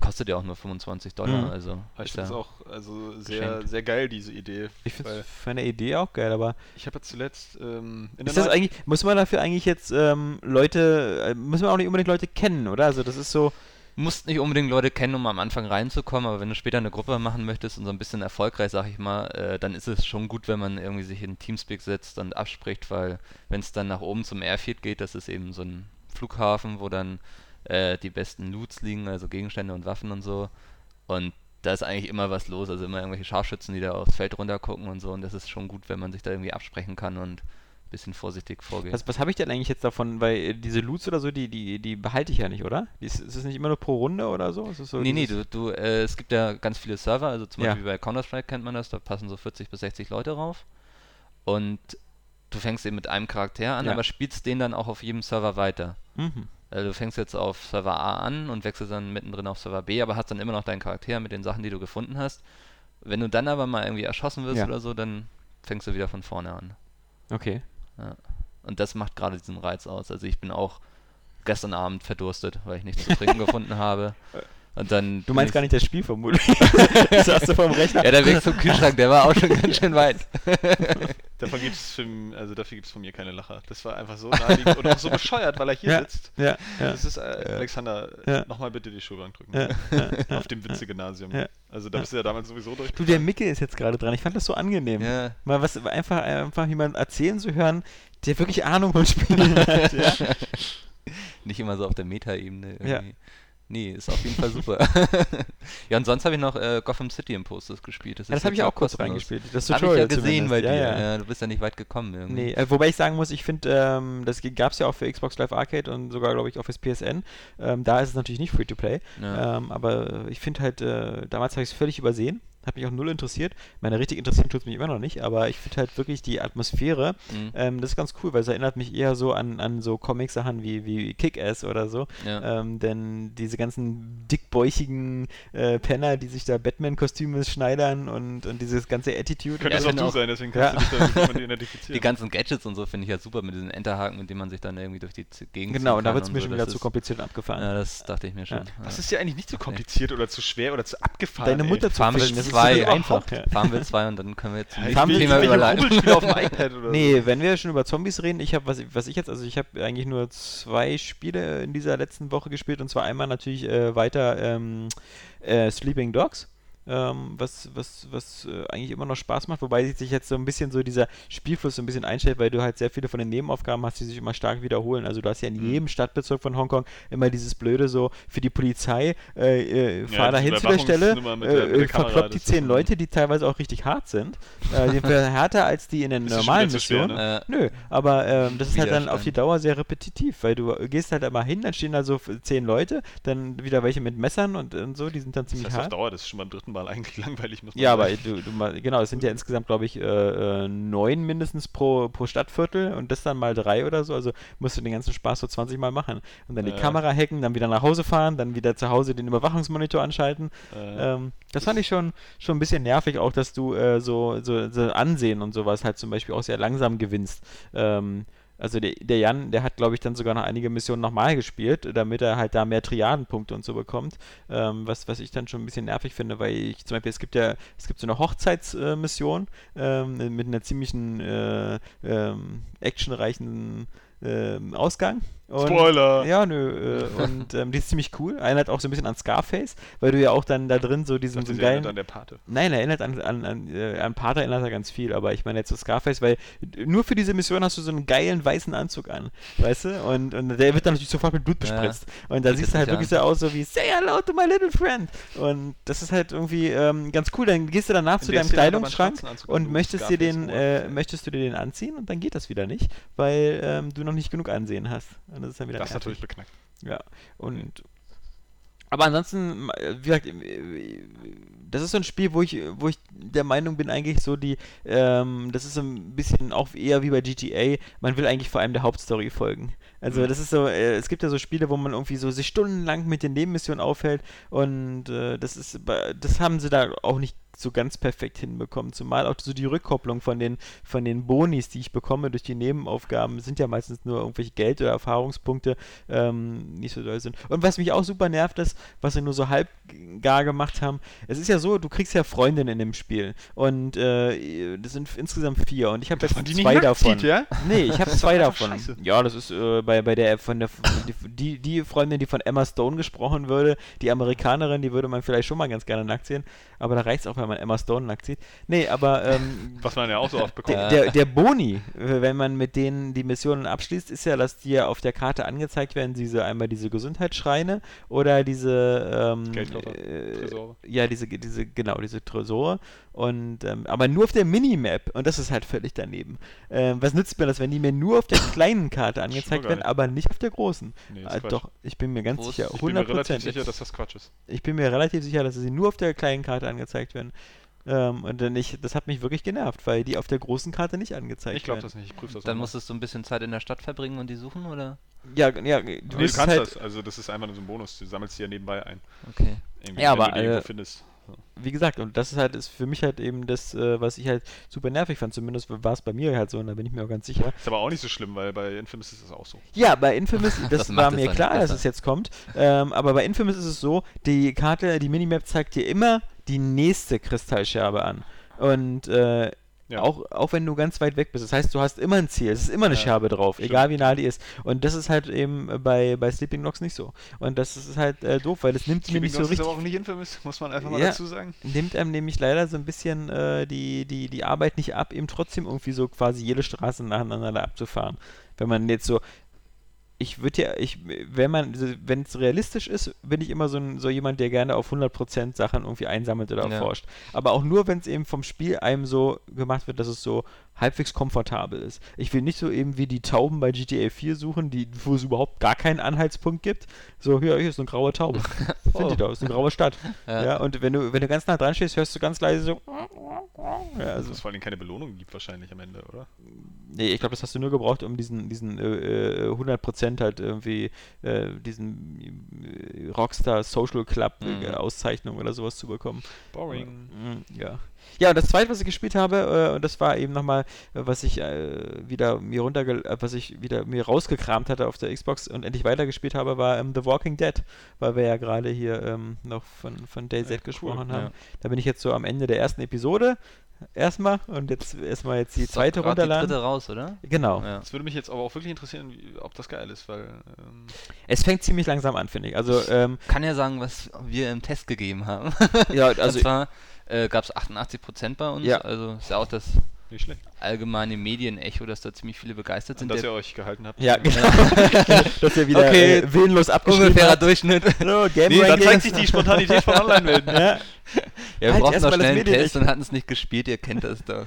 kostet ja auch nur 25 Dollar. Mhm. Also Ich ist finde es auch also sehr, geschenkt. sehr geil, diese Idee. Ich finde es von der Idee auch geil, aber ich habe ja zuletzt ähm, in ist das eigentlich, muss man dafür eigentlich jetzt ähm, Leute, äh, muss man auch nicht unbedingt Leute kennen, oder? Also das ist so, musst nicht unbedingt Leute kennen, um am Anfang reinzukommen, aber wenn du später eine Gruppe machen möchtest und so ein bisschen erfolgreich, sag ich mal, äh, dann ist es schon gut, wenn man irgendwie sich in Teamspeak setzt und abspricht, weil wenn es dann nach oben zum Airfield geht, das ist eben so ein Flughafen, wo dann äh, die besten Loots liegen, also Gegenstände und Waffen und so. Und da ist eigentlich immer was los, also immer irgendwelche Scharfschützen, die da aufs Feld runter gucken und so. Und das ist schon gut, wenn man sich da irgendwie absprechen kann und ein bisschen vorsichtig vorgeht. was, was habe ich denn eigentlich jetzt davon, weil äh, diese Loots oder so, die, die, die behalte ich ja nicht, oder? Ist, ist es nicht immer nur pro Runde oder so? Ist so Nee, nee, du, du, äh, es gibt ja ganz viele Server, also zum Ja. Beispiel bei Counter-Strike kennt man das, da passen so 40 bis 60 Leute rauf. Und du fängst eben mit einem Charakter an, Ja. aber spielst den dann auch auf jedem Server weiter. Mhm. Also du fängst jetzt auf Server A an und wechselst dann mittendrin auf Server B, aber hast dann immer noch deinen Charakter mit den Sachen, die du gefunden hast. Wenn du dann aber mal irgendwie erschossen wirst Ja. oder so, dann fängst du wieder von vorne an. Okay. Und das macht gerade diesen Reiz aus. Also ich bin auch gestern Abend verdurstet, weil ich nichts zu trinken gefunden habe. Und dann Du meinst gar nicht das Spiel vermutlich. das hast du vom Rechner. Ja, der Weg zum Kühlschrank, der war auch schon ganz schön weit. Davon gibt's für, also dafür gibt es von mir keine Lacher. Das war einfach so naheliegend und auch so bescheuert, weil er hier Ja. sitzt. Ja, ja. Das ist, äh, Alexander, Ja. nochmal bitte die Schulbank drücken. Ja. Auf dem Witze-Gymnasium. Ja. Also da bist du ja damals sowieso durch. Du, der Mickel ist jetzt gerade dran. Ich fand das so angenehm. Ja. Mal was, einfach, einfach jemand erzählen zu hören, der wirklich Ahnung von Spielen hat. Ja. Nicht immer so auf der Meta-Ebene. Ja. irgendwie. Nee, ist auf jeden Fall super. ja, und sonst habe ich noch äh, Gotham City Imposters gespielt. Ja, ist das habe ich auch kurz reingespielt. Das Habe ich Tutorial ja gesehen zumindest. bei dir. Ja, ja. Ja, du bist ja nicht weit gekommen irgendwie. Nee, äh, wobei ich sagen muss, ich finde, ähm, das gab es ja auch für Xbox Live Arcade und sogar, glaube ich, auch fürs PSN. Ähm, da ist es natürlich nicht Free-to-Play. Ja. Ähm, aber ich finde halt, äh, damals habe ich es völlig übersehen. Hat mich auch null interessiert. Meine richtig interessieren tut es mich immer noch nicht, aber ich finde halt wirklich die Atmosphäre, Mhm. ähm, das ist ganz cool, weil es erinnert mich eher so an, an so Comic-Sachen wie, wie Kick-Ass oder so. Ja. Ähm, denn diese ganzen dickbäuchigen äh, Penner, die sich da Batman-Kostüme schneidern und, und dieses ganze Attitude. Könnte Ja, ich auch find du auch- sein, deswegen kannst Ja. du dich da mit jemandem identifizieren. Die ganzen Gadgets und so finde ich ja super mit diesen Enterhaken, mit denen man sich dann irgendwie durch die Gegend Genau, und da wird es mir so. schon wieder Das zu kompliziert und abgefahren. Ja, das dachte ich mir schon. Ja. Das ist ja eigentlich nicht so kompliziert oder zu schwer oder zu abgefahren. Deine ey. Mutter zu ficken, das ist 2 so einfach. Ja. Farmville 2 und dann können wir jetzt Ja, zum will Thema nicht überleiten. Auf dem iPad oder Nee, wenn wir schon über Zombies reden, ich habe, was, was ich jetzt, also ich habe eigentlich nur zwei Spiele in dieser letzten Woche gespielt und zwar einmal natürlich äh, weiter ähm, äh, Sleeping Dogs. Ähm, was was, was äh, eigentlich immer noch Spaß macht, wobei sich jetzt so ein bisschen so dieser Spielfluss so ein bisschen einstellt, weil du halt sehr viele von den Nebenaufgaben hast, die sich immer stark wiederholen. Also du hast ja in Mhm. jedem Stadtbezirk von Hongkong immer dieses blöde so für die Polizei, äh, äh, fahr da diese hin zu der Stelle, Überwachungsnummer mit der- mit äh, der äh, die das zehn Leute, die teilweise auch richtig hart sind. Äh, die sind härter als die in den Das ist normalen Missionen. ne? Äh, Nö, aber ähm, das ist halt dann auf die Dauer sehr repetitiv, weil du gehst halt einmal hin, dann stehen da so zehn Leute, dann wieder welche mit Messern und, und so, die sind dann Das ziemlich heißt auf hart. Dauer, das ist schon beim dritten Mal eigentlich langweilig, muss man Ja, aber sagen. du, du mal, genau, es sind ja insgesamt, glaube ich, äh, äh, neun mindestens pro, pro Stadtviertel und das dann mal drei oder so, also musst du den ganzen Spaß so 20 Mal machen. Und dann die Ja. Kamera hacken, dann wieder nach Hause fahren, dann wieder zu Hause den Überwachungsmonitor anschalten. Äh, Ähm, das fand ich schon, schon ein bisschen nervig, auch dass du äh, so, so, so Ansehen und sowas halt zum Beispiel auch sehr langsam gewinnst. Ähm, also der, der Jan, der hat, glaube ich, dann sogar noch einige Missionen nochmal gespielt, damit er halt da mehr Triadenpunkte und so bekommt. Ähm, was, was ich dann schon ein bisschen nervig finde, weil ich zum Beispiel, es gibt ja, es gibt so eine Hochzeitsmission ähm, mit einer ziemlichen äh, ähm, actionreichen ähm, Ausgang. Und, Spoiler! Ja, nö. Äh, und ähm, die ist ziemlich cool. Erinnert auch so ein bisschen an Scarface, weil du ja auch dann da drin so diesen so sie erinnert geilen. an der Pate. Nein, erinnert an, an, an, äh, an Pater erinnert er ganz viel, aber ich meine jetzt so Scarface, weil nur für diese Mission hast du so einen geilen weißen Anzug an, weißt du? Und, und der wird dann natürlich sofort mit Blut Ja. bespritzt. Und da siehst du halt wirklich so aus, so wie Say hello to my little friend. Und das ist halt irgendwie ähm, ganz cool. Dann gehst du danach In zu deinem Kleidungsschrank an, und möchtest dir den, äh, möchtest du dir den anziehen und dann geht das wieder nicht, weil ähm, du noch nicht genug Ansehen hast. Und das ist dann wieder Das ist natürlich beknackt. Ja, und Aber ansonsten, äh, wie gesagt, äh, das ist so ein Spiel, wo ich, wo ich der Meinung bin, eigentlich so die, ähm, das ist so ein bisschen auch eher wie bei GTA, man will eigentlich vor allem der Hauptstory folgen. Also Mhm. das ist so, äh, es gibt ja so Spiele, wo man irgendwie so sich stundenlang mit den Nebenmissionen aufhält und äh, das ist, bei- das haben sie da auch nicht so ganz perfekt hinbekommen. Zumal auch so die Rückkopplung von den, von den Bonis, die ich bekomme durch die Nebenaufgaben, sind ja meistens nur irgendwelche Geld- oder Erfahrungspunkte, ähm, nicht so doll sind. Und was mich auch super nervt ist, was sie nur so halb gar gemacht haben, es ist ja so, du kriegst ja Freundinnen in dem Spiel und äh, das sind insgesamt vier und ich habe jetzt zwei nackt davon. ja? Nee, ich habe zwei davon. scheiße. Ja, das ist äh, bei, bei der von der die, die Freundin, die von Emma Stone gesprochen würde, die Amerikanerin, die würde man vielleicht schon mal ganz gerne nackt sehen, aber da reicht es auch, wenn man Emma Stone nackt sieht. Nee, aber ähm, Was man ja auch so oft bekommt. der, der, der Boni, wenn man mit denen die Missionen abschließt, ist ja, dass dir auf der Karte angezeigt werden, diese einmal diese Gesundheitsschreine oder diese ähm, Geldkoffer, äh, Tresore. Ja, diese, diese, genau, diese Tresore. Und ähm, aber nur auf der Minimap und das ist halt völlig daneben. Ähm, was nützt mir das, wenn die mir nur auf der kleinen Karte angezeigt werden, aber nicht auf der großen? Nee, ist Quatsch. doch, ich bin mir ganz ist- sicher, Ich bin mir relativ 100%. sicher, dass das Quatsch ist. Ich bin mir relativ sicher, dass sie nur auf der kleinen Karte angezeigt werden. Ähm, und dann ich, das hat mich wirklich genervt, weil die auf der großen Karte nicht angezeigt Ich glaube werden. das nicht, ich prüfe das Dann mal. musstest du ein bisschen Zeit in der Stadt verbringen und die suchen, oder? Ja, ja, du du kannst halt, das, also das ist einfach nur so ein Bonus, du sammelst die ja nebenbei ein. Okay. Irgendwie, Ja, wenn aber, du die irgendwo äh, findest. Wie gesagt, und das ist halt ist für mich halt eben das, äh, was ich halt super nervig fand. Zumindest war es bei mir halt so, und da bin ich mir auch ganz sicher. Ist aber auch nicht so schlimm, weil bei Infamous ist das auch so. Ja, bei Infamous, das, Das war es mir klar, dass es jetzt kommt. Ähm, aber bei Infamous ist es so, die Karte, die Minimap zeigt dir immer die nächste Kristallscherbe an. Und äh, Ja. auch, auch wenn du ganz weit weg bist. Das heißt, du hast immer ein Ziel, es ist immer eine Ja, Scherbe drauf, stimmt. egal wie nah die ist. Und das ist halt eben bei, bei Sleeping Dogs nicht so. Und das ist halt äh, doof, weil es nimmt mir Sleeping nicht so Dogs ist richtig aber auch nicht Infamous, muss man einfach mal Ja. dazu sagen. nimmt einem nämlich leider so ein bisschen äh, die, die, die Arbeit nicht ab, eben trotzdem irgendwie so quasi jede Straße nacheinander abzufahren. Wenn man jetzt so, ich würde ja, ich, wenn man, wenn es realistisch ist, bin ich immer so, ein, so jemand, der gerne auf 100% Sachen irgendwie einsammelt oder Ja. erforscht. Aber auch nur, wenn es eben vom Spiel einem so gemacht wird, dass es so halbwegs komfortabel ist. Ich will nicht so eben wie die Tauben bei GTA 4 suchen, die, wo es überhaupt gar keinen Anhaltspunkt gibt. So, hier, hier ist eine graue Taube. Oh. die da, ist eine graue Stadt. Ja. Ja, und wenn du, wenn du ganz nah dran stehst, hörst du ganz leise so. Ja, Also also, es vor allem keine Belohnung gibt wahrscheinlich am Ende, oder? nee, ich glaube, das hast du nur gebraucht, um diesen, diesen äh, äh, 100% halt irgendwie, äh, diesen äh, Rockstar Social Club äh, Mhm. Auszeichnung oder sowas zu bekommen. Boring. Mhm, Ja. Ja, und das zweite, was ich gespielt habe, äh, und das war eben nochmal, äh, was ich äh, wieder mir runterge äh, was ich wieder mir rausgekramt hatte auf der Xbox und endlich weitergespielt habe, war ähm, The Walking Dead, weil wir ja gerade hier ähm, noch von, von DayZ Ja, cool, gesprochen haben. ja. Da bin ich jetzt so am Ende der ersten Episode erstmal und jetzt erstmal jetzt die zweite grad Die runterladen. dritte raus, oder? Genau. Ja. Es würde mich jetzt aber auch wirklich interessieren, wie, ob das geil ist, weil ähm, Es fängt ziemlich langsam an, finde ich. Also, ähm, Kann ja sagen, was wir im Test gegeben haben. ja, also Und zwar äh, gab es 88% bei uns. Ja. Also ist ja auch das nicht schlecht. allgemeine Medienecho, dass da ziemlich viele begeistert Und sind. dass Der ihr euch gehalten habt. ja, genau. Dass er wieder Okay. äh, willenlos abgeschrieben ungefährer hat. Durchschnitt. So, Game Nee, Rankings. zeigt sich die Spontanität von Online-Welten. ja. Ja, wir Halt brauchten erst noch schnell einen. Test und hatten es nicht gespielt, ihr kennt das doch.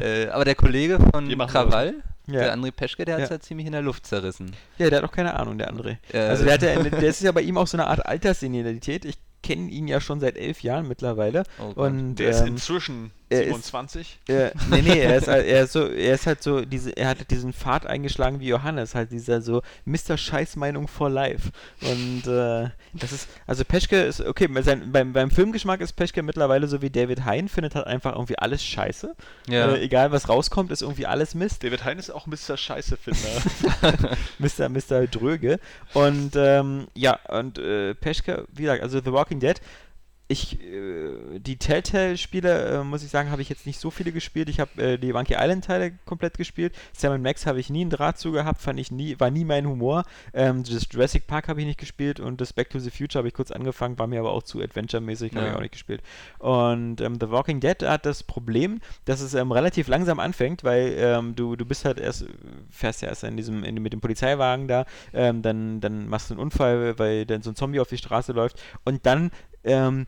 äh, aber der Kollege von Krawall, Ja. der André Peschke, der hat es Ja. ja ziemlich in der Luft zerrissen. ja, der hat auch keine Ahnung, der andere. Äh. Also der hat ja, der ist ja bei ihm auch so eine Art Alterssenilität. Ich kenne ihn ja schon seit elf Jahren mittlerweile. Oh und Der ist ähm, inzwischen er ist- 27. Äh, nee, nee, er ist, halt- er ist so, er ist halt so, diese, er hat diesen Pfad eingeschlagen wie Johannes, halt dieser so Mr. Scheißmeinung for life. Und äh, das ist, also Peschke ist, okay, sein, beim, beim Filmgeschmack ist Peschke mittlerweile so wie David Hein, findet halt einfach irgendwie alles scheiße. Ja. Äh, egal was rauskommt, ist irgendwie alles Mist. David Hein ist auch Mr. Scheiße-Finder. Mr. Mr. Dröge. Und ähm, ja, und äh, Peschke, wie gesagt, also The Walking Dead. Ich, äh, die Telltale-Spiele, äh, muss ich sagen, habe ich jetzt nicht so viele gespielt. Ich habe äh, die Monkey Island-Teile komplett gespielt. Sam Max habe ich nie einen Draht zu gehabt, fand ich nie, war nie mein Humor. Ähm, das Jurassic Park habe ich nicht gespielt und das Back to the Future habe ich kurz angefangen, war mir aber auch zu Adventure-mäßig, habe Ja. ich auch nicht gespielt. Und ähm, The Walking Dead hat das Problem, dass es ähm, relativ langsam anfängt, weil ähm, du, du bist halt erst, fährst ja erst in diesem, in, mit dem Polizeiwagen da, ähm, dann, dann machst du einen Unfall, weil dann so ein Zombie auf die Straße läuft und dann ähm,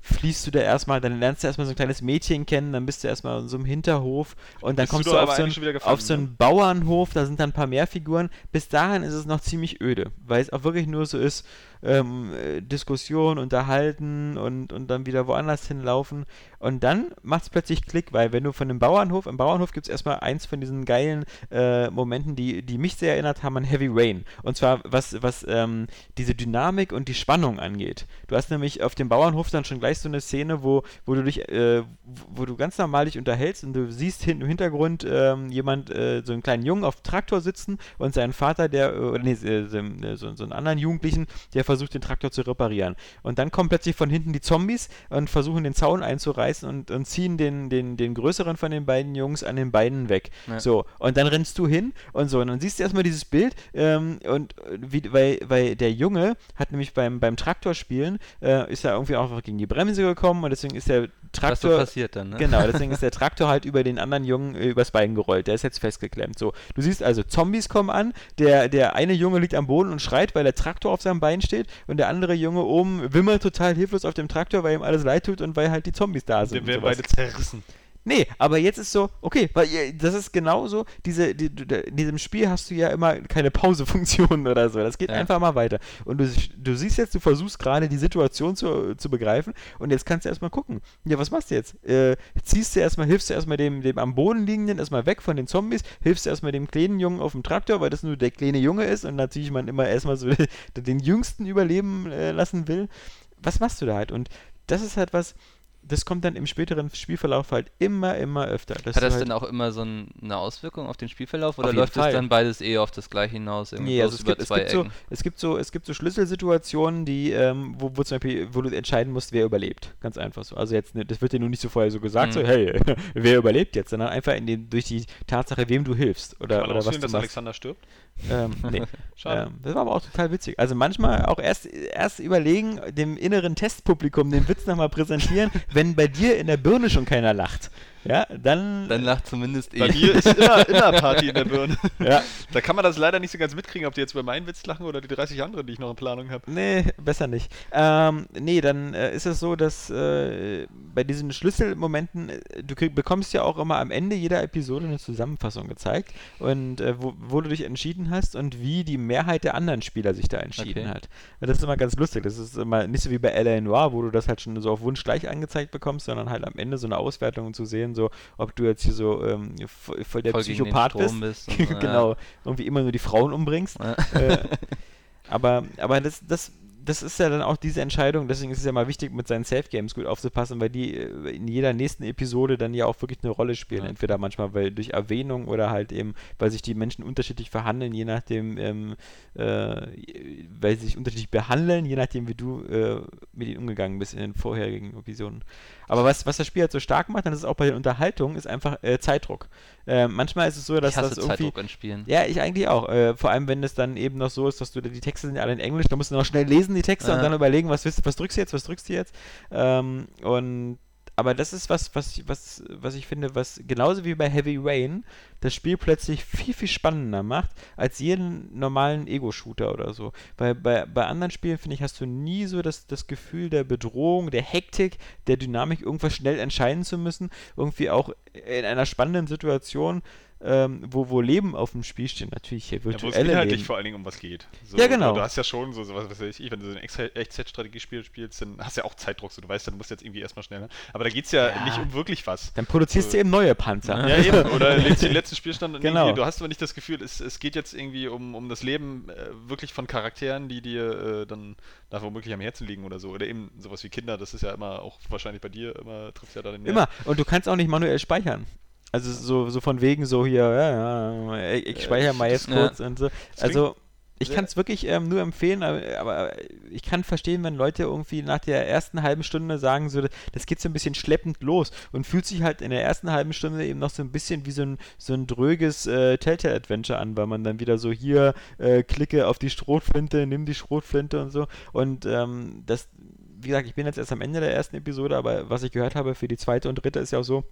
fließt du da erstmal, dann lernst du erstmal so ein kleines Mädchen kennen, dann bist du erstmal in so einem Hinterhof und dann Bist kommst du du, auf, so einen, gefangen, auf so ne? einen Bauernhof, da sind dann ein paar mehr Figuren. Bis dahin ist es noch ziemlich öde, weil es auch wirklich nur so ist, ähm, äh, Diskussion, unterhalten und, und dann wieder woanders hinlaufen. Und dann macht es plötzlich Klick, weil wenn du von dem Bauernhof, im Bauernhof gibt es erstmal eins von diesen geilen äh, Momenten, die, die mich sehr erinnert haben an Heavy Rain. Und zwar was, was ähm, diese Dynamik und die Spannung angeht. Du hast nämlich auf dem Bauernhof dann schon gleich so eine Szene, wo, wo du dich, äh, wo du ganz normal dich unterhältst und du siehst hin, im Hintergrund ähm, jemand, äh, so einen kleinen Jungen auf dem Traktor sitzen und seinen Vater, der, äh, oder nee, äh, so, so einen anderen Jugendlichen, der versucht den Traktor zu reparieren. Und dann kommen plötzlich von hinten die Zombies und versuchen den Zaun einzureißen und, und ziehen den, den, den größeren von den beiden Jungs an den Beinen weg. Ja. So, und dann rennst du hin und so, und dann siehst du erstmal dieses Bild ähm, und wie, weil, weil der Junge hat nämlich beim, beim Traktorspielen, äh, ist er irgendwie auch gegen die Bremse gekommen und deswegen ist der Traktor. Was so passiert dann, ne? Genau, deswegen ist der Traktor halt über den anderen Jungen äh, übers Bein gerollt. Der ist jetzt festgeklemmt. So, du siehst also, Zombies kommen an, der, der eine Junge liegt am Boden und schreit, weil der Traktor auf seinem Bein steht und der andere Junge oben wimmert total hilflos auf dem Traktor, weil ihm alles leid tut und weil halt die Zombies da sind. Wir werden beide zerrissen. Nee, aber jetzt ist so, okay, weil das ist genauso, diese, die, in diesem Spiel hast du ja immer keine Pausefunktion oder so. Das geht ja. einfach mal weiter. Und du, du siehst jetzt, du versuchst gerade die Situation zu, zu begreifen und jetzt kannst du erstmal gucken. Ja, was machst du jetzt? Äh, ziehst du erstmal, hilfst du erstmal dem, dem am Boden liegenden erstmal weg von den Zombies, hilfst du erstmal dem kleinen Jungen auf dem Traktor, weil das nur der kleine Junge ist und natürlich man immer erstmal so den Jüngsten überleben äh, lassen will. Was machst du da halt? Und das ist halt was, das kommt dann im späteren Spielverlauf halt immer, immer öfter. Hat das halt denn auch immer so ein, eine Auswirkung auf den Spielverlauf oder läuft es dann beides eh auf das gleiche hinaus? Nee, also es gibt, es, gibt so, es, gibt so, es gibt so Schlüsselsituationen, die, ähm, wo, wo, zum Beispiel, wo du entscheiden musst, wer überlebt. Ganz einfach so. Also jetzt, ne, das wird dir nur nicht so vorher so gesagt, mhm. so, hey, wer überlebt jetzt, sondern einfach in den, durch die Tatsache, wem du hilfst. Oder, Kann oder was sehen, dass Alexander stirbt? Ähm, nee. Schade. Ähm, das war aber auch total witzig. Also manchmal auch erst, erst überlegen, dem inneren Testpublikum den Witz nochmal präsentieren, wenn bei dir in der Birne schon keiner lacht. Ja, dann. Dann lacht zumindest eh. Bei mir ist immer, immer Party in der Birne. Ja. Da kann man das leider nicht so ganz mitkriegen, ob die jetzt über meinen Witz lachen oder die 30 anderen, die ich noch in Planung habe. Nee, besser nicht. Ähm, nee, dann äh, ist es so, dass äh, bei diesen Schlüsselmomenten, äh, du krieg, bekommst ja auch immer am Ende jeder Episode eine Zusammenfassung gezeigt und äh, wo, wo, du dich entschieden hast und wie die Mehrheit der anderen Spieler sich da entschieden okay. hat. Das ist immer ganz lustig. Das ist immer nicht so wie bei L.A. Noir, wo du das halt schon so auf Wunsch gleich angezeigt bekommst, sondern halt am Ende so eine Auswertung zu sehen, so ob du jetzt hier so ähm, voll der voll Psychopath bist. bist und, genau, irgendwie immer nur die Frauen umbringst. Ja. Äh, aber, aber das, das das ist ja dann auch diese Entscheidung, deswegen ist es ja mal wichtig, mit seinen Safe Games gut aufzupassen, weil die äh, in jeder nächsten Episode dann ja auch wirklich eine Rolle spielen. Ja. Entweder manchmal weil durch Erwähnung oder halt eben, weil sich die Menschen unterschiedlich verhandeln, je nachdem, ähm, äh, weil sie sich unterschiedlich behandeln, je nachdem, wie du äh, mit ihnen umgegangen bist in den vorherigen Episoden. Aber was, was das Spiel halt so stark macht, dann ist es auch bei den Unterhaltungen, ist einfach äh, Zeitdruck. Äh, manchmal ist es so, dass ich hasse das irgendwie. Zeitdruck in Spielen. Ja, ich eigentlich auch. Äh, vor allem, wenn es dann eben noch so ist, dass du die Texte sind ja alle in Englisch, da musst du noch schnell lesen die Texte und dann überlegen, was, was drückst du jetzt, was drückst du jetzt. Ähm, und aber das ist was, was, was, was ich finde, was genauso wie bei Heavy Rain das Spiel plötzlich viel, viel spannender macht als jeden normalen Ego-Shooter oder so. Weil bei, bei anderen Spielen, finde ich, hast du nie so das, das Gefühl der Bedrohung, der Hektik, der Dynamik, irgendwas schnell entscheiden zu müssen. Irgendwie auch in einer spannenden Situation ähm, wo, wo Leben auf dem Spiel steht. Natürlich hier virtuelle ja, wo es inhaltlich Leben. vor allen Dingen um was geht. So, ja, genau. Du hast ja schon so, was weiß ich, wenn du so ein Echtzeit-Strategiespiel spielst, dann hast du ja auch Zeitdruck. So, du weißt, dann musst jetzt irgendwie erstmal schneller. Aber da geht es ja, ja, nicht um wirklich was. Dann produzierst so. du eben neue Panzer. Ja, eben. Oder legst den letzten Spielstand genau. Du hast aber nicht das Gefühl, es, es geht jetzt irgendwie um, um das Leben äh, wirklich von Charakteren, die dir äh, dann da womöglich am Herzen liegen oder so. Oder eben sowas wie Kinder, das ist ja immer auch wahrscheinlich bei dir immer, trifft ja da den Immer. Und du kannst auch nicht manuell speichern. Also so, so von wegen so hier, ja, ja, ich speichere mal jetzt kurz ja. und so. Also ich kann es wirklich ähm, nur empfehlen, aber, aber, ich kann verstehen, wenn Leute irgendwie nach der ersten halben Stunde sagen, so, das geht so ein bisschen schleppend los und fühlt sich halt in der ersten halben Stunde eben noch so ein bisschen wie so ein, so ein dröges äh, Telltale-Adventure an, weil man dann wieder so hier äh, klicke auf die Schrotflinte, nimm die Schrotflinte und so. Und ähm, das, wie gesagt, ich bin jetzt erst am Ende der ersten Episode, aber was ich gehört habe für die zweite und dritte ist ja auch so,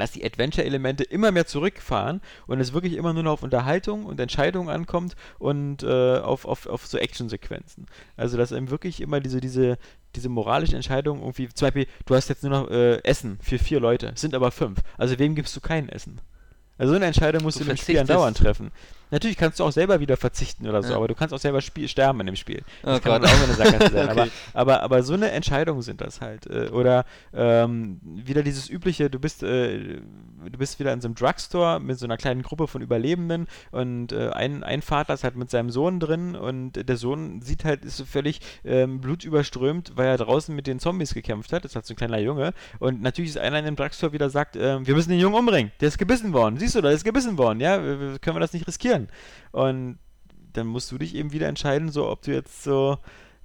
dass die Adventure-Elemente immer mehr zurückfahren und es wirklich immer nur noch auf Unterhaltung und Entscheidungen ankommt und äh, auf, auf, auf so Action-Sequenzen. Also dass eben wirklich immer diese, diese, diese moralische Entscheidung irgendwie, zum Beispiel, du hast jetzt nur noch äh, Essen für vier Leute, sind aber fünf. Also wem gibst du kein Essen? Also so eine Entscheidung musst du, du im Spiel andauernd treffen. Natürlich kannst du auch selber wieder verzichten oder so, Ja. aber du kannst auch selber spiel sterben in dem Spiel. Oh Das kann halt Gott. auch eine Sackgasse sein. aber, Okay. aber, aber so eine Entscheidung sind das halt. Äh, Oder ähm, wieder dieses übliche, du bist, äh, du bist wieder in so einem Drugstore mit so einer kleinen Gruppe von Überlebenden und äh, ein, ein Vater ist halt mit seinem Sohn drin und der Sohn sieht halt, ist so völlig ähm, blutüberströmt, weil er draußen mit den Zombies gekämpft hat. Das ist halt so ein kleiner Junge. Und natürlich ist einer in dem Drugstore wieder sagt, ähm, wir müssen den Jungen umbringen. Der ist gebissen worden. Siehst du, der ist gebissen worden. Ja, wir, wir, können wir das nicht riskieren. Und dann musst du dich eben wieder entscheiden, so ob du jetzt so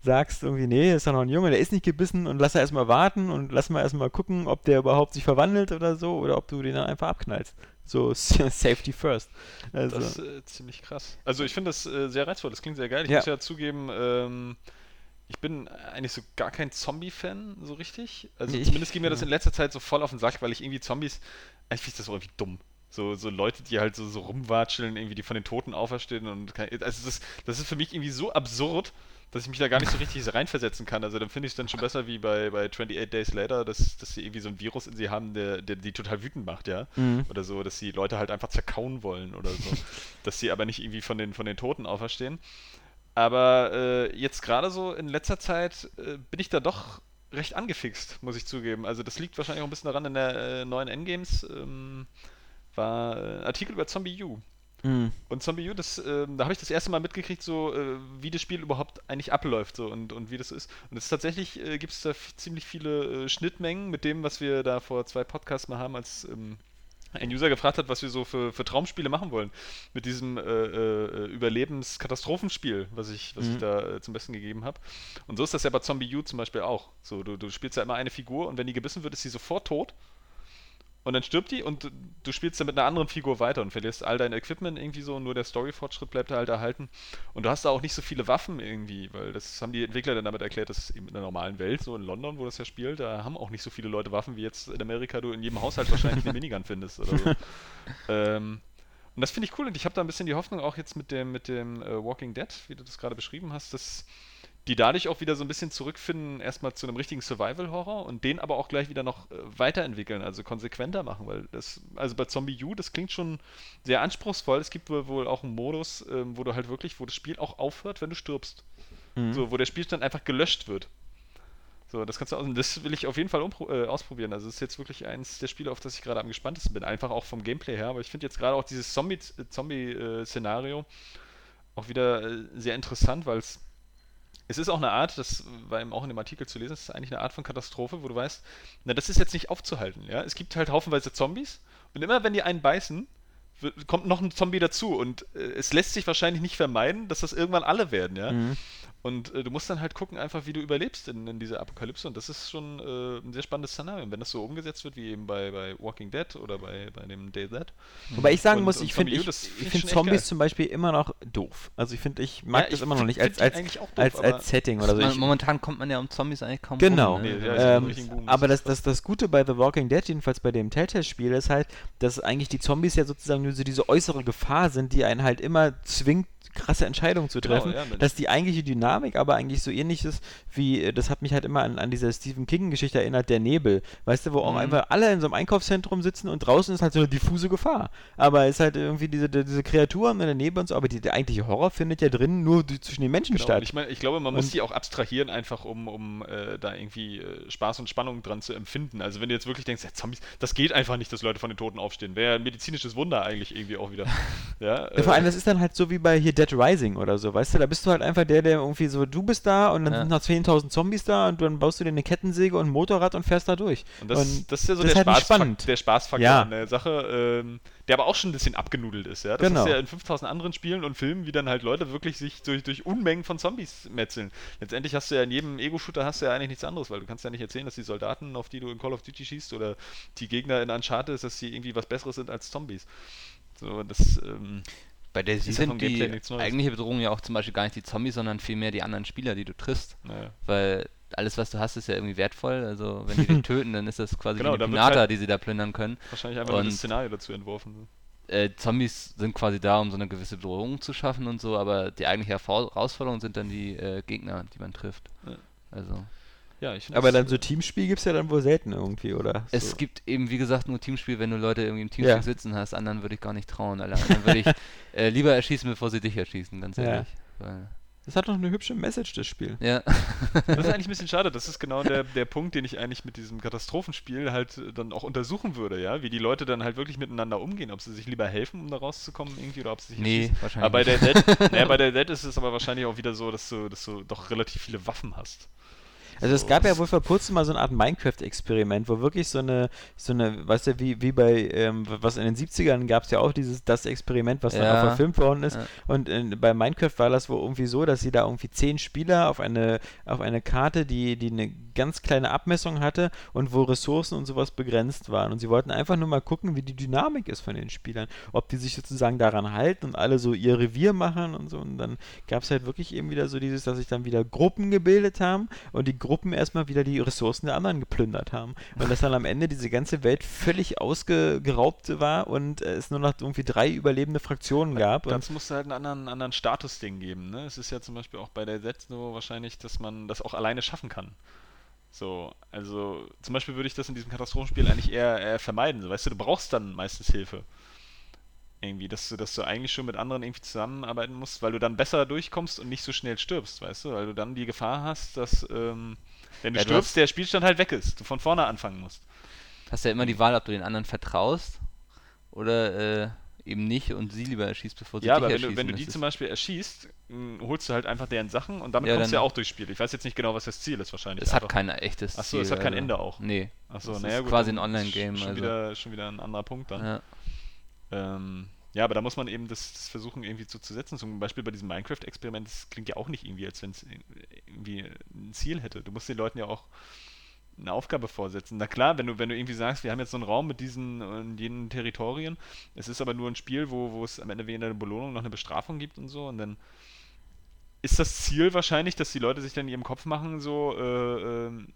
sagst irgendwie, nee, ist doch noch ein Junge, der ist nicht gebissen und lass er erstmal warten und lass mal erstmal gucken, ob der überhaupt sich verwandelt oder so oder ob du den dann einfach abknallst. So Safety first. Also, Das ist äh, ziemlich krass. Also ich finde das äh, sehr reizvoll, das klingt sehr geil. Ich Ja. muss ja zugeben, ähm, ich bin eigentlich so gar kein Zombie-Fan, so richtig. Also Ich- zumindest ging mir das in letzter Zeit so voll auf den Sack, weil ich irgendwie Zombies, eigentlich finde ich das auch irgendwie dumm. So, so Leute, die halt so, so rumwatscheln, irgendwie die von den Toten auferstehen und kein, also das, das ist für mich irgendwie so absurd, dass ich mich da gar nicht so richtig reinversetzen kann. Also dann finde ich es dann schon besser wie bei, bei 28 Days Later, dass, dass sie irgendwie so ein Virus in sie haben, der, der die total wütend macht, ja. Mhm. Oder so, dass die Leute halt einfach zerkauen wollen oder so. dass sie aber nicht irgendwie von den, von den Toten auferstehen. Aber äh, jetzt gerade so in letzter Zeit äh, bin ich da doch recht angefixt, muss ich zugeben. Also das liegt wahrscheinlich auch ein bisschen daran, in der äh, neuen Endgames ähm, war äh, ein Artikel über Zombie U. Mhm. Und Zombie U, das, ähm, da habe ich das erste Mal mitgekriegt, so äh, wie das Spiel überhaupt eigentlich abläuft so und, und wie das ist. Und es ist tatsächlich, äh, gibt es da ziemlich viele äh, Schnittmengen mit dem, was wir da vor zwei Podcasts mal haben, als ähm, ein User gefragt hat, was wir so für, für Traumspiele machen wollen. Mit diesem äh, äh, Überlebenskatastrophenspiel, was ich, was ich Mhm. da äh, zum Besten gegeben habe. Und so ist das ja bei Zombie U zum Beispiel auch. So, du, du spielst ja immer eine Figur und wenn die gebissen wird, ist sie sofort tot. Und dann stirbt die und du spielst dann mit einer anderen Figur weiter und verlierst all dein Equipment irgendwie so und nur der Story-Fortschritt bleibt da halt erhalten. Und du hast da auch nicht so viele Waffen irgendwie, weil das haben die Entwickler dann damit erklärt, dass eben in der normalen Welt, so in London, wo das ja spielt, da haben auch nicht so viele Leute Waffen, wie jetzt in Amerika du in jedem Haushalt wahrscheinlich eine Minigun findest oder so. ähm, und das finde ich cool und ich habe da ein bisschen die Hoffnung auch jetzt mit dem, mit dem äh, Walking Dead, wie du das gerade beschrieben hast, dass die dadurch auch wieder so ein bisschen zurückfinden, erstmal zu einem richtigen Survival-Horror und den aber auch gleich wieder noch äh, weiterentwickeln, also konsequenter machen, weil das, also bei Zombie U, das klingt schon sehr anspruchsvoll. Es gibt wohl, auch einen Modus, ähm, wo du halt wirklich, wo das Spiel auch aufhört, wenn du stirbst. Mhm. So, wo der Spielstand einfach gelöscht wird. So, das kannst du, aus- das will ich auf jeden Fall äh, ausprobieren. Also, das ist jetzt wirklich eins der Spiele, auf das ich gerade am gespanntesten bin. Einfach auch vom Gameplay her. Aber ich finde jetzt gerade auch dieses Zombie- äh, Zombie-Szenario auch wieder äh, sehr interessant, weil es es ist auch eine Art, das war eben auch in dem Artikel zu lesen, es ist eigentlich eine Art von Katastrophe, wo du weißt, na, das ist jetzt nicht aufzuhalten, ja. Es gibt halt haufenweise Zombies und immer wenn die einen beißen, kommt noch ein Zombie dazu und äh, es lässt sich wahrscheinlich nicht vermeiden, dass das irgendwann alle werden, ja. Mhm. Und äh, du musst dann halt gucken, einfach wie du überlebst in, in dieser Apokalypse. Und das ist schon äh, ein sehr spannendes Szenario. Und wenn das so umgesetzt wird, wie eben bei, bei Walking Dead oder bei, bei dem Day That. Wobei ich sagen Und- muss, ich finde find find Zombies zum Beispiel immer noch doof. Also ich finde, ich mag Ja, das ich immer noch nicht als, als, eigentlich auch doof, als, als Setting oder so. Man, Ich, momentan kommt man ja um Zombies eigentlich kaum Genau. rum. Nee, Ne? ja, Also, ist Ähm, Boom. aber Das das, das Gute bei The Walking Dead, jedenfalls bei dem Telltale-Spiel, ist halt, dass eigentlich die Zombies ja sozusagen nur so diese äußere Gefahr sind, die einen halt immer zwingt, krasse Entscheidungen zu Genau, treffen. ja, Mensch. dass die eigentliche Dynamik aber eigentlich so ähnlich ist wie, äh, das hat mich halt immer an, an diese Stephen King-Geschichte erinnert, der Nebel. Weißt du, wo auch Mhm. einfach alle in so einem Einkaufszentrum sitzen und draußen ist halt so eine diffuse Gefahr. Aber es ist halt irgendwie diese, die- diese Kreaturen in der Nebel und so, aber die, der eigentliche Horror findet ja drin nur die, zwischen den Menschen Genau, statt. ich, mein, ich glaube, man muss Und- die auch abstrahieren, einfach um, um äh, da irgendwie äh, Spaß und Spannung dran zu empfinden. Also wenn du jetzt wirklich denkst, ja, Zombies, das geht einfach nicht, dass Leute von den Toten aufstehen. Wäre ein medizinisches Wunder eigentlich irgendwie auch wieder. ja, Ja, vor allem, äh, das ist dann halt so wie bei hier Dead Rising oder so, weißt du? Da bist du halt einfach der, der irgendwie so, du bist da und dann Ja. sind noch 10.000 Zombies da und dann baust du dir eine Kettensäge und ein Motorrad und fährst da durch. und das, das ist ja so der, halt Spaßfak spannend. der Spaßfaktor Ja. an der Sache, ähm, der aber auch schon ein bisschen abgenudelt ist. Ja? Das Genau. ist ja in 5000 anderen Spielen und Filmen, wie dann halt Leute wirklich sich durch, durch Unmengen von Zombies metzeln. Letztendlich hast du ja in jedem Ego-Shooter hast du ja eigentlich nichts anderes, weil du kannst ja nicht erzählen, dass die Soldaten, auf die du in Call of Duty schießt oder die Gegner in Uncharted, dass sie irgendwie was Besseres sind als Zombies. So, das, ähm, Bei der ja sind die eigentliche Bedrohung ja auch zum Beispiel gar nicht die Zombies, sondern vielmehr die anderen Spieler, die du triffst. naja. Weil alles, was du hast, ist ja irgendwie wertvoll. Also wenn die dich töten, dann ist das quasi Genau, wird Pinata, halt- die sie da plündern können. Wahrscheinlich einfach Und- Szenario dazu entworfen. Äh, Zombies sind quasi da, um so eine gewisse Bedrohung zu schaffen und so, aber die eigentliche Herausforderung sind dann die äh, Gegner, die man trifft. Ja. Also, Ja, ich Aber dann so Teamspiel gibt es ja dann wohl selten irgendwie, oder? Es so. gibt eben, wie gesagt, nur Teamspiel, wenn du Leute irgendwie im Teamspiel Ja. sitzen hast. Anderen würde ich gar nicht trauen. Alle anderen würde ich äh, lieber erschießen, bevor sie dich erschießen, ganz Ja. ehrlich. Weil, Das hat doch eine hübsche Message, das Spiel. ja. Das ist eigentlich ein bisschen schade. Das ist genau der, der Punkt, den ich eigentlich mit diesem Katastrophenspiel halt äh, dann auch untersuchen würde, ja. Wie die Leute dann halt wirklich miteinander umgehen. Ob sie sich lieber helfen, um da rauszukommen irgendwie, oder ob sie sich nee, erschießen. wahrscheinlich. Aber bei der, nicht. Dead, naja, bei der Dead ist es aber wahrscheinlich auch wieder so, dass du, dass du doch relativ viele Waffen hast. Also es gab ja wohl vor kurzem mal so eine Art Minecraft-Experiment, wo wirklich so eine, so eine, weißt du, wie, wie bei, ähm, was in den 70ern gab es ja auch dieses, das Experiment, was dann Ja. auch verfilmt worden ist. Ja. Und in, bei Minecraft war das wohl irgendwie so, dass sie da irgendwie zehn Spieler auf eine, auf eine Karte, die, die eine ganz kleine Abmessung hatte und wo Ressourcen und sowas begrenzt waren. Und sie wollten einfach nur mal gucken, wie die Dynamik ist von den Spielern. Ob die sich sozusagen daran halten und alle so ihr Revier machen und so. Und dann gab es halt wirklich eben wieder so dieses, dass sich dann wieder Gruppen gebildet haben und die Gruppen erstmal wieder die Ressourcen der anderen geplündert haben. Und dass dann am Ende diese ganze Welt völlig ausgeraubt war und es nur noch irgendwie drei überlebende Fraktionen gab. Und Dazu musst du halt einen anderen, anderen Status-Ding geben. Ne? Es ist ja zum Beispiel auch bei der Set so wahrscheinlich, dass man das auch alleine schaffen kann. So, also zum Beispiel würde ich das in diesem Katastrophenspiel eigentlich eher, eher vermeiden. So, weißt du, du brauchst dann meistens Hilfe. Irgendwie, dass du, dass du eigentlich schon mit anderen irgendwie zusammenarbeiten musst, weil du dann besser durchkommst und nicht so schnell stirbst, weißt du? Weil du dann die Gefahr hast, dass, ähm, wenn du Ja, du stirbst, hast- der Spielstand halt weg ist. Du von vorne anfangen musst. Hast ja immer die Wahl, ob du den anderen vertraust oder äh, eben nicht und sie lieber erschießt, bevor sie Ja, dich aber wenn du, wenn du die zum Beispiel erschießt, mh, holst du halt einfach deren Sachen und damit Ja, kommst du ja auch durchs Spiel. Ich weiß jetzt nicht genau, was das Ziel ist wahrscheinlich. Es hat Einfach- kein echtes Ach so, es hat kein Ende auch. Nee. Achso, naja, ist gut. quasi ein Online-Game, sch- Schon, also- wieder, schon wieder ein anderer Punkt dann. Ja. Ähm, ja, aber da muss man eben das, das versuchen irgendwie zu, zu setzen. Zum Beispiel bei diesem Minecraft-Experiment, das klingt ja auch nicht irgendwie, als wenn es irgendwie ein Ziel hätte. Du musst den Leuten ja auch eine Aufgabe vorsetzen. Na klar, wenn du, wenn du irgendwie sagst, wir haben jetzt so einen Raum mit diesen und jenen Territorien, es ist aber nur ein Spiel, wo, wo es am Ende weder eine Belohnung noch eine Bestrafung gibt und so, und dann ist das Ziel wahrscheinlich, dass die Leute sich dann in ihrem Kopf machen, so, äh, ähm,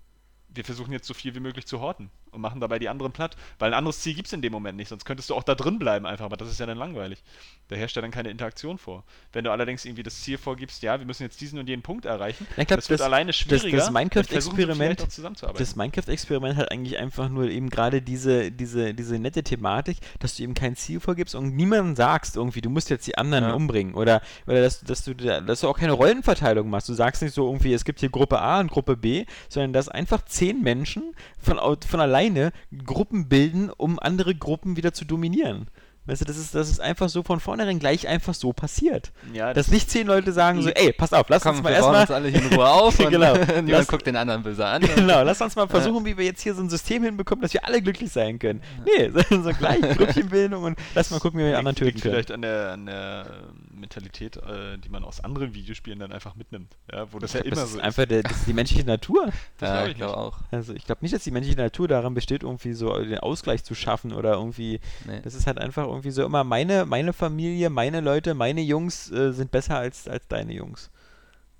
wir versuchen jetzt so viel wie möglich zu horten und machen dabei die anderen platt. Weil ein anderes Ziel gibt es in dem Moment nicht, sonst könntest du auch da drin bleiben einfach, aber das ist ja dann langweilig. Da herrscht ja dann keine Interaktion vor. Wenn du allerdings irgendwie das Ziel vorgibst, ja, wir müssen jetzt diesen und jenen Punkt erreichen, ich glaub, das wird das- alleine das schwieriger. versuchen sie Minecraft-Experiment-. Das Minecraft-Experiment hat eigentlich einfach nur eben gerade diese, diese, diese nette Thematik, dass du eben kein Ziel vorgibst und niemandem sagst irgendwie, du musst jetzt die anderen Ja. umbringen. Oder, oder dass, dass, du, da- dass du auch keine Rollenverteilung machst. Du sagst nicht so irgendwie, es gibt hier Gruppe A und Gruppe B, sondern dass einfach zehn Menschen von, von alleine Gruppen bilden, um andere Gruppen wieder zu dominieren. Weißt du, das ist, das ist einfach so von vornherein gleich einfach so passiert. ja, Dass nicht zehn Leute sagen so, ey, pass auf, lass Komm, uns mal erstmal uns alle hier in Ruhe auf und Genau. niemand Lass- guckt den anderen böse an. Genau, lass uns mal versuchen, wie wir jetzt hier so ein System hinbekommen, dass wir alle glücklich sein können. Nee, so, so gleich Grüppchenbildung und lass mal gucken, wie wir die anderen töten können. vielleicht an der, an der äh, Mentalität, äh, die man aus anderen Videospielen dann einfach mitnimmt. Ja, wo das ja Ich glaub, immer das so ist einfach der, das ist die menschliche Natur. Das ja, ich glaube nicht. auch. Also ich glaube nicht, dass die menschliche Natur daran besteht, irgendwie so den Ausgleich zu schaffen oder irgendwie. Nee. Das ist halt einfach irgendwie so immer meine, meine Familie, meine Leute, meine Jungs äh, sind besser als, als deine Jungs.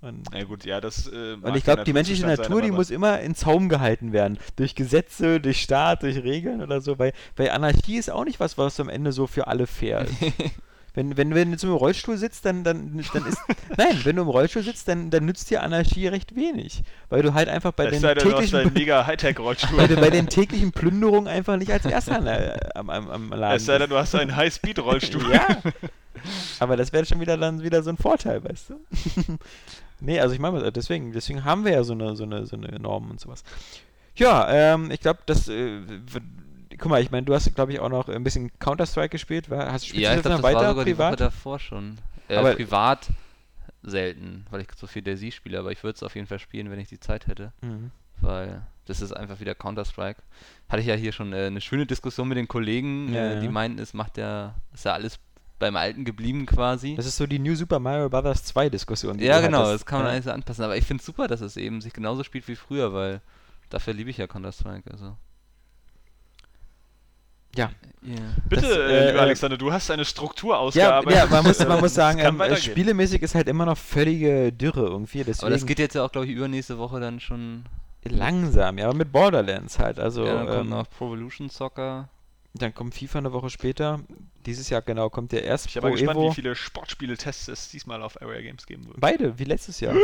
Und, Na gut, ja, das. Äh, und ich glaube, die menschliche Natur, sein, die muss immer in Zaum gehalten werden. Durch Gesetze, durch Staat, durch Regeln oder so. Weil, weil Anarchie ist auch nicht was, was am Ende so für alle fair ist. Wenn, wenn, wenn du zum Rollstuhl sitzt, dann, dann, dann ist. nein, wenn du im Rollstuhl sitzt, dann, dann nützt dir Anarchie recht wenig. Weil du halt einfach bei den sei denn, täglichen. mega Hightech-Rollstuhl. weil du bei den täglichen Plünderungen einfach nicht als erster an, am, am, am Laden Es sei denn, du hast einen High-Speed-Rollstuhl. Ja. Aber das wäre schon wieder dann wieder so ein Vorteil, weißt du? nee, also ich meine, deswegen, deswegen haben wir ja so eine, so eine, so eine Norm und sowas. Ja, ähm, ich glaube, das. Äh, guck mal, ich meine, du hast, glaube ich, auch noch ein bisschen Counter-Strike gespielt. wa- Hast, spielst Ja, du ich noch das war weiter sogar die Woche privat? davor schon. Äh, Aber- privat selten, weil ich so viel Sie spiele, aber ich würde es auf jeden Fall spielen, wenn ich die Zeit hätte. Mhm. weil das ist einfach wieder Counter-Strike. Hatte ich ja hier schon äh, eine schöne Diskussion mit den Kollegen, Ja, äh, die ja. meinten, es macht ja, ist ja alles beim Alten geblieben quasi. Das ist so die New Super Mario Bros. 2 Diskussion. ja, du genau, hattest. das kann man Ja. eigentlich so anpassen. Aber ich finde es super, dass es eben sich genauso spielt wie früher, weil dafür liebe ich ja Counter-Strike. Also. Ja. Yeah. Bitte, Das, äh, lieber äh, Alexander, du hast eine Struktur Ja, ausgearbeitet. ja, man muss, man muss sagen, es ähm, äh, spielemäßig ist halt immer noch völlige Dürre irgendwie. Deswegen Aber das geht jetzt ja auch, glaube ich, übernächste Woche dann schon. langsam, ja, aber mit Borderlands halt. Also, ja, dann kommt ähm, noch Pro Evolution Soccer. Dann kommt FIFA eine Woche später. Dieses Jahr genau kommt der erst Ich bin aber gespannt, Evo. wie viele Sportspiele-Tests es diesmal auf Area Games geben wird. Beide, wie letztes Jahr.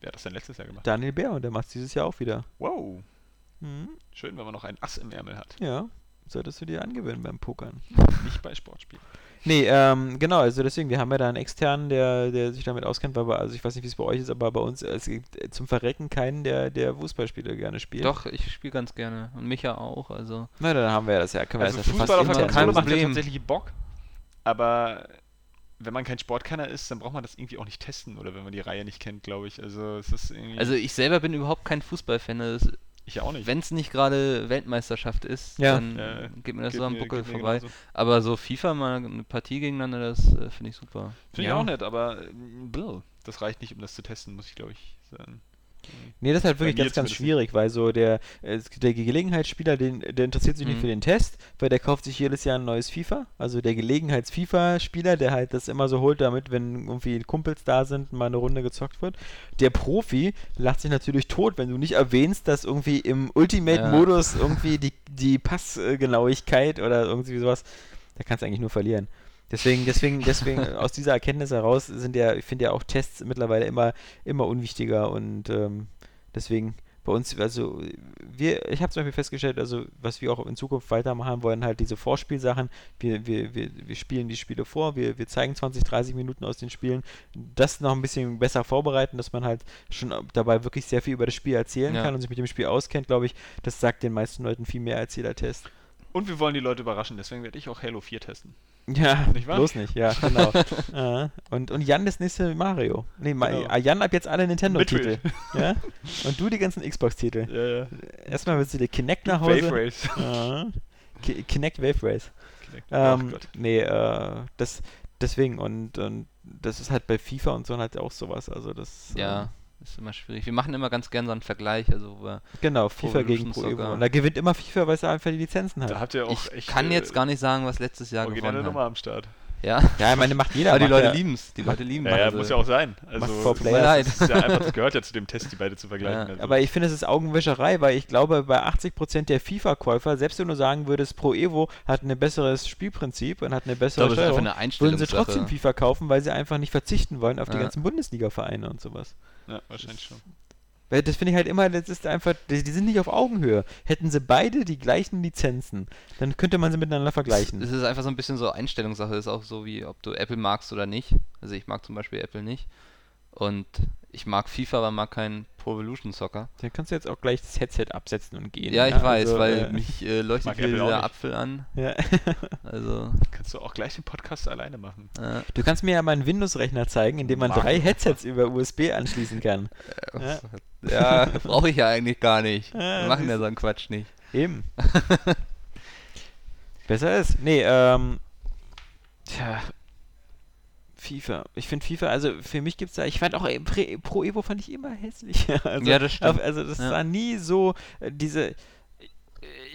Wer hat das denn letztes Jahr gemacht? Daniel Bär und der macht dieses Jahr auch wieder. Wow. Mhm. Schön, wenn man noch ein Ass im Ärmel hat. Ja, solltest du dir angewöhnen beim Pokern. Nicht bei Sportspielen. Nee, ähm, genau, also deswegen, wir haben ja da einen externen, der, der sich damit auskennt, weil wir, also ich weiß nicht, wie es bei euch ist, aber bei uns, es gibt zum Verrecken keinen, der, der Fußballspiele gerne spielt. Doch, ich spiele ganz gerne. Und Micha auch, also. Na, dann haben wir das ja, können wir Also das Fußball auf fast der Konsole kein macht ja Problem. tatsächlich Bock, aber wenn man kein Sportkenner ist, dann braucht man das irgendwie auch nicht testen oder wenn man die Reihe nicht kennt, glaube ich. Also es ist irgendwie... Also ich selber bin überhaupt kein Fußballfan. Ich auch nicht. Wenn es nicht gerade Weltmeisterschaft ist, Ja. dann Ja, geht mir das Geht so am mir- Buckel vorbei. genauso. Aber so FIFA mal eine Partie gegeneinander, das äh, finde ich super. Finde Ja. ich auch nett, aber bläh, das reicht nicht, um das zu testen, muss ich glaube ich sagen. Nee, das ist halt wirklich ganz, ganz schwierig, weil so der, äh, der Gelegenheitsspieler, den, der interessiert sich nicht Mhm. für den Test, weil der kauft sich jedes Jahr ein neues FIFA. Also der Gelegenheits-FIFA-Spieler, der halt das immer so holt, damit, wenn irgendwie Kumpels da sind, mal eine Runde gezockt wird. Der Profi lacht sich natürlich tot, wenn du nicht erwähnst, dass irgendwie im Ultimate-Modus irgendwie die, die Passgenauigkeit oder irgendwie sowas, da kannst du eigentlich nur verlieren. Deswegen, deswegen, deswegen, aus dieser Erkenntnis heraus sind ja, ich finde ja auch Tests mittlerweile immer, immer unwichtiger und ähm, deswegen bei uns, also wir, ich habe zum Beispiel festgestellt, also was wir auch in Zukunft weitermachen wollen, halt diese Vorspielsachen, wir, wir, wir, wir spielen die Spiele vor, wir, wir zeigen 20, 30 Minuten aus den Spielen, das noch ein bisschen besser vorbereiten, dass man halt schon dabei wirklich sehr viel über das Spiel erzählen Ja. kann und sich mit dem Spiel auskennt, glaube ich, das sagt den meisten Leuten viel mehr als jeder Test. Und wir wollen die Leute überraschen, deswegen werde ich auch Halo 4 testen. Ja, Nicht wahr? bloß nicht, ja, genau. äh, und, und Jan das nächste Mario. Nee, Genau. ah, Jan ab jetzt alle Nintendo-Titel. Ja? Und du die ganzen Xbox-Titel. Ja, ja. Erstmal willst du dir Kinect nach Hause. Wave Race. Ja. Ki- Kinect Wave Race. Kinect. Ähm, Gott. nee, äh, das, deswegen, und, und das ist halt bei FIFA und so halt auch sowas. Also das. Ja, Äh, ist immer schwierig. Wir machen immer ganz gern so einen Vergleich. Also genau, FIFA gegen Pro Evo. Und da gewinnt immer FIFA, weil es einfach die Lizenzen hat. Da habt ihr auch ich echt. kann äh, jetzt gar nicht sagen, was letztes Jahr gewonnen Nummer hat. am Start. Ja, Ja, ich meine, macht jeder. aber die Leute ja, lieben es. Die Leute lieben Ja, ja, also- muss ja auch sein. Also, es players. ist- es ist ja einfach, das gehört ja zu dem Test, die beide zu vergleichen. Ja, also. Aber ich finde, es ist Augenwischerei, weil ich glaube, bei 80% der FIFA-Käufer, selbst wenn du sagen würdest, Pro Evo hat ein besseres Spielprinzip und hat eine bessere glaube, es Steuerung, eine würden sie trotzdem FIFA kaufen, weil sie einfach nicht verzichten wollen auf die ganzen Bundesliga-Vereine und sowas. ja, wahrscheinlich schon. Weil das finde ich halt immer, das ist einfach, die, die sind nicht auf Augenhöhe. Hätten sie beide die gleichen Lizenzen, dann könnte man sie miteinander vergleichen. Es ist einfach so ein bisschen so Einstellungssache. Es ist auch so wie, ob du Apple magst oder nicht. Also ich mag zum Beispiel Apple nicht. Und ich mag FIFA, aber mag kein Pro Evolution Soccer. Dann kannst du jetzt auch gleich das Headset absetzen und gehen. Ja, ich weiß, also, weil äh, mich äh, leuchtet hier nicht. Apfel an. ja. Also, Kannst du auch gleich den Podcast alleine machen. äh, Du kannst mir ja mal einen Windows-Rechner zeigen, in dem man Mag drei. Headsets über USB anschließen kann. Ja. ja, brauche ich ja eigentlich gar nicht. Ja, Wir machen ja so einen Quatsch nicht. Eben. Besser ist. Nee, ähm. Tja. FIFA. Ich finde FIFA, also für mich gibt es da, ich fand auch äh, Pre, Pro Evo fand ich immer hässlich. also, Ja, das stimmt. Also das Ja. war nie so äh, diese.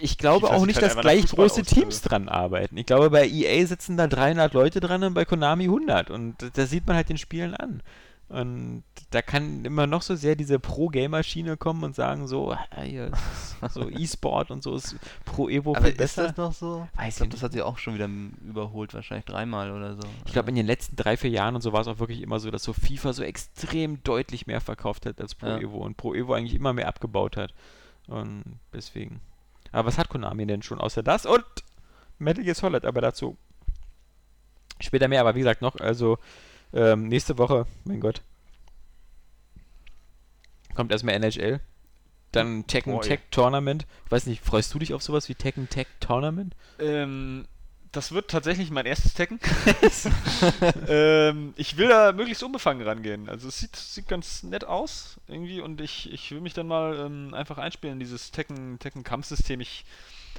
Ich glaube FIFA auch nicht, halt dass gleich Fußball große aus, Teams also. dran arbeiten. Ich glaube, bei EA sitzen da 300 Leute dran und bei Konami 100. Und da sieht man halt den Spielen an. Und da kann immer noch so sehr diese Pro-Gamer-Schiene kommen und sagen so, ah, das ist so E-Sport und so ist Pro Evo Aber viel ist besser. das noch so? Weiß ich glaube, das hat sie auch schon wieder überholt, wahrscheinlich dreimal oder so. Ich glaube, in den letzten drei, vier Jahren und so war es auch wirklich immer so, dass so FIFA so extrem deutlich mehr verkauft hat als Pro Ja. Evo und Pro Evo eigentlich immer mehr abgebaut hat. Und deswegen. Aber was hat Konami denn schon außer das? Und Metal Gear Solid, aber dazu später mehr. Aber wie gesagt, noch, also ähm, nächste Woche, mein Gott, kommt erstmal NHL. Dann Tekken Boy. Tech Tournament. Ich weiß nicht, freust du dich auf sowas wie Tekken Tech Tournament? Ähm, das wird tatsächlich mein erstes Tekken. ähm, ich will da möglichst unbefangen rangehen. Also es sieht, sieht ganz nett aus irgendwie und ich, ich will mich dann mal ähm, einfach einspielen in dieses Tekken, Tekken-Kampfsystem. Ich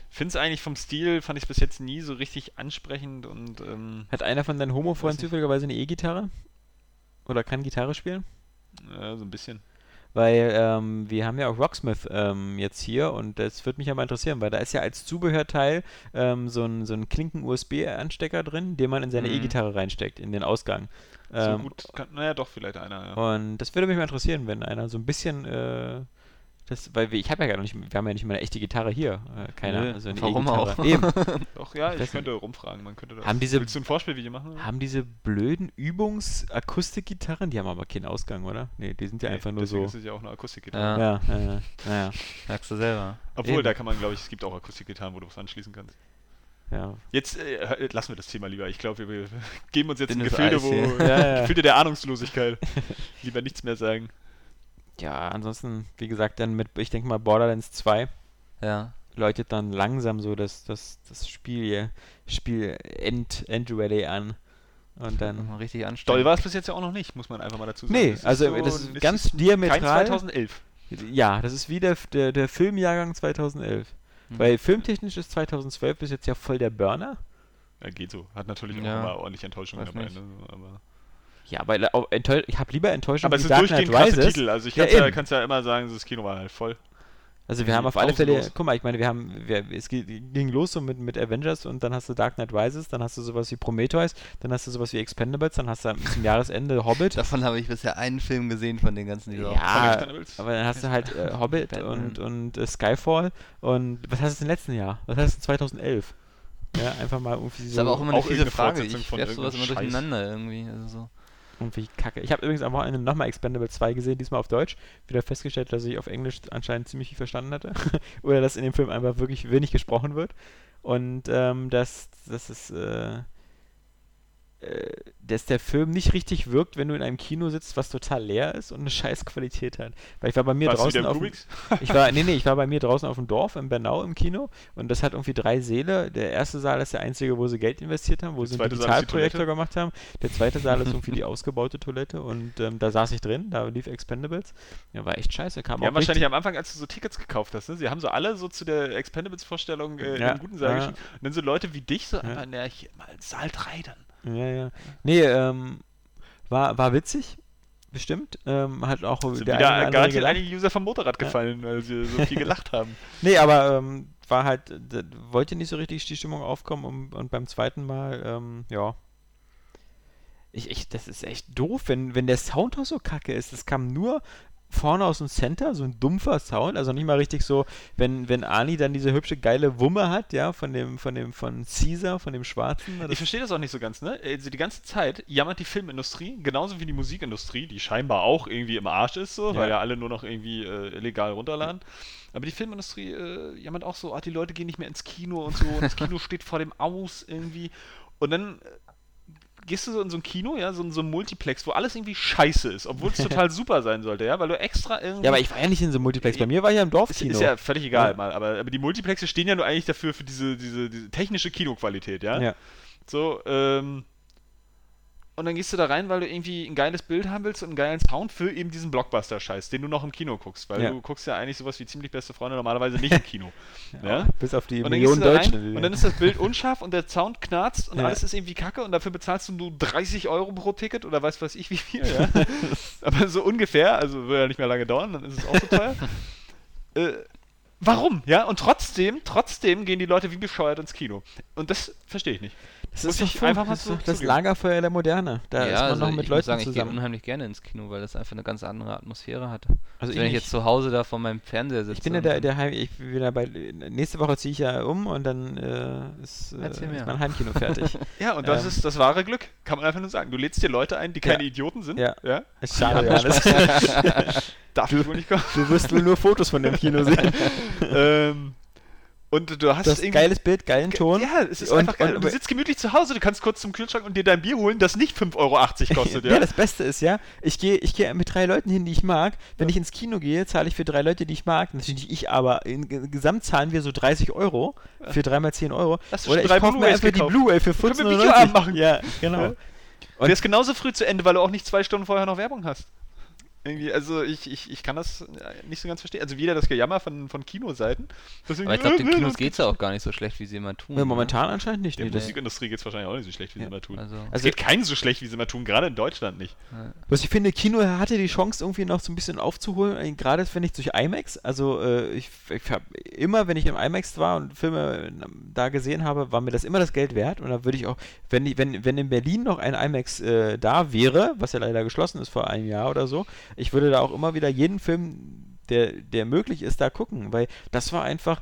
finde es eigentlich vom Stil, fand ich es bis jetzt nie so richtig ansprechend und ähm, Hat einer von deinen Homo-Freunden zufälligerweise eine E-Gitarre? Oder kann Gitarre spielen? äh, so ein bisschen. Weil ähm, wir haben ja auch Rocksmith ähm, jetzt hier und das würde mich ja mal interessieren, weil da ist ja als Zubehörteil ähm, so ein, so ein Klinken-USB-Anstecker drin, den man in seine Mhm. E-Gitarre reinsteckt, in den Ausgang. so Ähm, gut, kann, naja doch, vielleicht einer, ja. Und das würde mich mal interessieren, wenn einer so ein bisschen äh, Das, weil wir, ich habe ja gar nicht, wir haben ja nicht mal eine echte Gitarre hier. Äh, keine also eine warum E-Gitarre. auch? Eben. Doch, ja, Ich ich könnte rumfragen. Man könnte das. Haben diese- Willst du ein Vorspielvideo machen? Haben diese blöden Übungs-Akustikgitarren, die haben aber keinen Ausgang, oder? Nee, die sind ja Nee, einfach nur deswegen so. ist es ja auch eine Akustikgitarre. Ja. Ja, ja, ja, naja, Merkst du selber. Obwohl, Eben. da kann man, glaube ich, es gibt auch Akustikgitarren, wo du was anschließen kannst. ja. Jetzt äh, hör- lassen wir das Thema lieber. Ich glaube, wir, wir geben uns jetzt in Dünnes Gefilde, Eis wo. Ja, ja. Gefilde der Ahnungslosigkeit. lieber nichts mehr sagen. ja, ansonsten, wie gesagt, dann mit, ich denke mal, Borderlands 2 Ja. läutet dann langsam so das, das, das Spiel hier, Spiel End, End-Rally an. Und dann. Richtig Doll anstrengend. war es bis jetzt ja auch noch nicht, muss man einfach mal dazu sagen. Nee, ist also so- das ist ganz kein diametral. 2011. Ja, das ist wie der, der, der Filmjahrgang 2011. Mhm. Weil filmtechnisch ist 2012 bis jetzt ja voll der Burner. Ja, geht so. Hat natürlich auch Ja. immer ordentlich Enttäuschung Weiß dabei. nicht. Ne? Aber, Ja, weil auch enttäusch ich habe lieber Enttäuschung aber es Dark durchgehend krasse. Titel. Also ich Ja, kann's ja, kann's ja immer sagen, das Kino war halt voll. Also wir haben auf alle. Fälle, guck mal, ich meine, wir haben, wir, es ging los so mit, mit Avengers und dann hast du Dark Knight Rises, dann hast du sowas wie Prometheus, dann hast du sowas wie Expendables, dann hast du zum Jahresende Hobbit. Davon habe ich bisher einen Film gesehen von den ganzen, die Ja, aber dann hast du halt äh, Hobbit und, und äh, Skyfall und was hast du im letzten Jahr? Was hast du 2011? Ja, einfach mal irgendwie Das so ist aber auch immer eine auch fiese Frage. Fortsetzung Ich von werf sowas immer durcheinander irgendwie. Also so. Irgendwie kacke. Ich habe übrigens am Wochenende nochmal Expendables 2 gesehen, diesmal auf Deutsch. Wieder festgestellt, dass ich auf Englisch anscheinend ziemlich viel verstanden hatte. Oder dass in dem Film einfach wirklich wenig gesprochen wird. Und ähm, dass, es äh, äh, dass der Film nicht richtig wirkt, wenn du in einem Kino sitzt, was total leer ist und eine scheiß Qualität hat. Weil ich war bei mir Warst draußen auf ich war, nee, nee, ich war bei mir draußen auf dem Dorf in Bernau im Kino und das hat irgendwie drei Säle. Der erste Saal ist der einzige, wo sie Geld investiert haben, wo Der sie einen Digitalprojektor gemacht haben. Der zweite Saal ist irgendwie die ausgebaute Toilette und ähm, da saß ich drin, da lief Expendables. Ja, war echt scheiße, kam haben wahrscheinlich richtig, am Anfang, als du so Tickets gekauft hast, ne? sie haben so alle so zu der Expendables-Vorstellung äh, in Ja, einem guten Saal ja. geschrieben. Und dann so Leute wie dich, so Ja. einfach, na, hier mal Saal 3 dann. Ja, ja. Nee, ähm, war, war witzig, bestimmt. Ähm, hat auch Sind der wieder eine garantiert einige User vom Motorrad Ja. gefallen, weil sie so viel gelacht haben. Nee, aber ähm, war halt, wollte nicht so richtig die Stimmung aufkommen und, und beim zweiten Mal, ähm, ja. Ich, ich, das ist echt doof, wenn, wenn der Sound auch so kacke ist. Das kam nur vorne aus dem Center, so ein dumpfer Sound, also nicht mal richtig so, wenn, wenn Ani dann diese hübsche geile Wumme hat, ja, von dem, von dem, von Caesar, von dem Schwarzen. Ich verstehe das auch nicht so ganz, ne? Also die ganze Zeit jammert die Filmindustrie, genauso wie die Musikindustrie, die scheinbar auch irgendwie im Arsch ist, so, Ja. weil ja alle nur noch irgendwie äh, illegal runterladen. Aber die Filmindustrie äh, jammert auch so, ah, die Leute gehen nicht mehr ins Kino und so, und das Kino steht vor dem Aus irgendwie. Und dann äh, gehst du so in so ein Kino, ja, so in so ein Multiplex, wo alles irgendwie scheiße ist, obwohl es total super sein sollte, ja, weil du extra irgendwie. ja, aber ich war ja nicht in so einem Multiplex. Bei mir war ich ja im ist, Dorfkino. ist ja völlig egal Ja. mal, aber, aber die Multiplexe stehen ja nur eigentlich dafür für diese, diese, diese technische Kinoqualität, ja. ja. So, ähm. Und dann gehst du da rein, weil du irgendwie ein geiles Bild haben willst und einen geilen Sound für eben diesen Blockbuster-Scheiß, den du noch im Kino guckst. Weil Ja. du guckst ja eigentlich sowas wie ziemlich beste Freunde normalerweise nicht im Kino. ja? Bis auf die Millionen Deutschen. rein, und dann ist das Bild unscharf und der Sound knarzt und Ja. alles ist irgendwie kacke und dafür bezahlst du nur 30 Euro pro Ticket oder weiß was ich wie viel. Ja? Aber so ungefähr, also wird ja nicht mehr lange dauern, dann ist es auch so teuer. äh, warum? Ja, und trotzdem, trotzdem gehen die Leute wie bescheuert ins Kino. Und das verstehe ich nicht. Das muss ich einfach mal so das. Lagerfeuer der Moderne. Da ist man also noch mit ich Leuten sagen, ich gehe zusammen. unheimlich gerne ins Kino, weil das einfach eine ganz andere Atmosphäre hat. Also Wenn ich nicht. jetzt zu Hause da vor meinem Fernseher sitze. Ich bin ja der, der Heim, ich bin wieder bei, nächste Woche ziehe ich ja um und dann äh, ist, äh, ist mein Heimkino fertig. Ja, und das Ähm. ist das wahre Glück, kann man einfach nur sagen. Du lädst dir Leute ein, die keine Ja. Idioten sind. Ja. ja? Ist schade, Johannes. Darf ich wohl nicht kommen. Du wirst wohl nur Fotos von dem Kino sehen. ähm, und du hast, irgendwie. geiles Bild, geilen Ton. Ja, es ist Und- einfach geil. und- Und du sitzt gemütlich zu Hause, du kannst kurz zum Kühlschrank und dir dein Bier holen, das nicht 5,80 Euro kostet, ja. ja? das Beste ist ja, ich gehe ich gehe mit drei Leuten hin, die ich mag. Wenn ich ins Kino gehe, zahle ich für drei Leute, die ich mag. Natürlich nicht ich, aber in, Ge- Gesamt zahlen wir so 30 Euro für dreimal 10 Euro. Hast du Oder schon ich drei kaufe mir einfach die gekauft? Blu-ray für Können wir 14,99. Videoabend machen? Ja, genau. Ja. Und- Der ist genauso früh zu Ende, weil du auch nicht zwei Stunden vorher noch Werbung hast. Irgendwie, also ich, ich, ich kann das äh, nicht so ganz verstehen. Also wieder das Gejammer von, von Kinoseiten. dass Aber ich glaube, den äh, Kinos geht es ja auch gar nicht so schlecht, wie sie immer tun. Ja, ne? momentan anscheinend nicht. Der Nee, Musikindustrie geht es wahrscheinlich auch nicht so schlecht, wie Ja, sie immer tun. Also, es Also- geht keinen so schlecht, wie sie immer tun, gerade in Deutschland nicht. Was ich finde, Kino hatte die Chance irgendwie noch so ein bisschen aufzuholen, äh, gerade finde ich durch IMAX. Also äh, ich, ich habe immer, wenn ich im IMAX war und Filme äh, da gesehen habe, war mir das immer das Geld wert. Und da würde ich auch, wenn, wenn, wenn in Berlin noch ein IMAX äh, da wäre, was ja leider geschlossen ist vor einem Jahr oder so, ich würde da auch immer wieder jeden Film der, der möglich ist, da gucken, weil das war einfach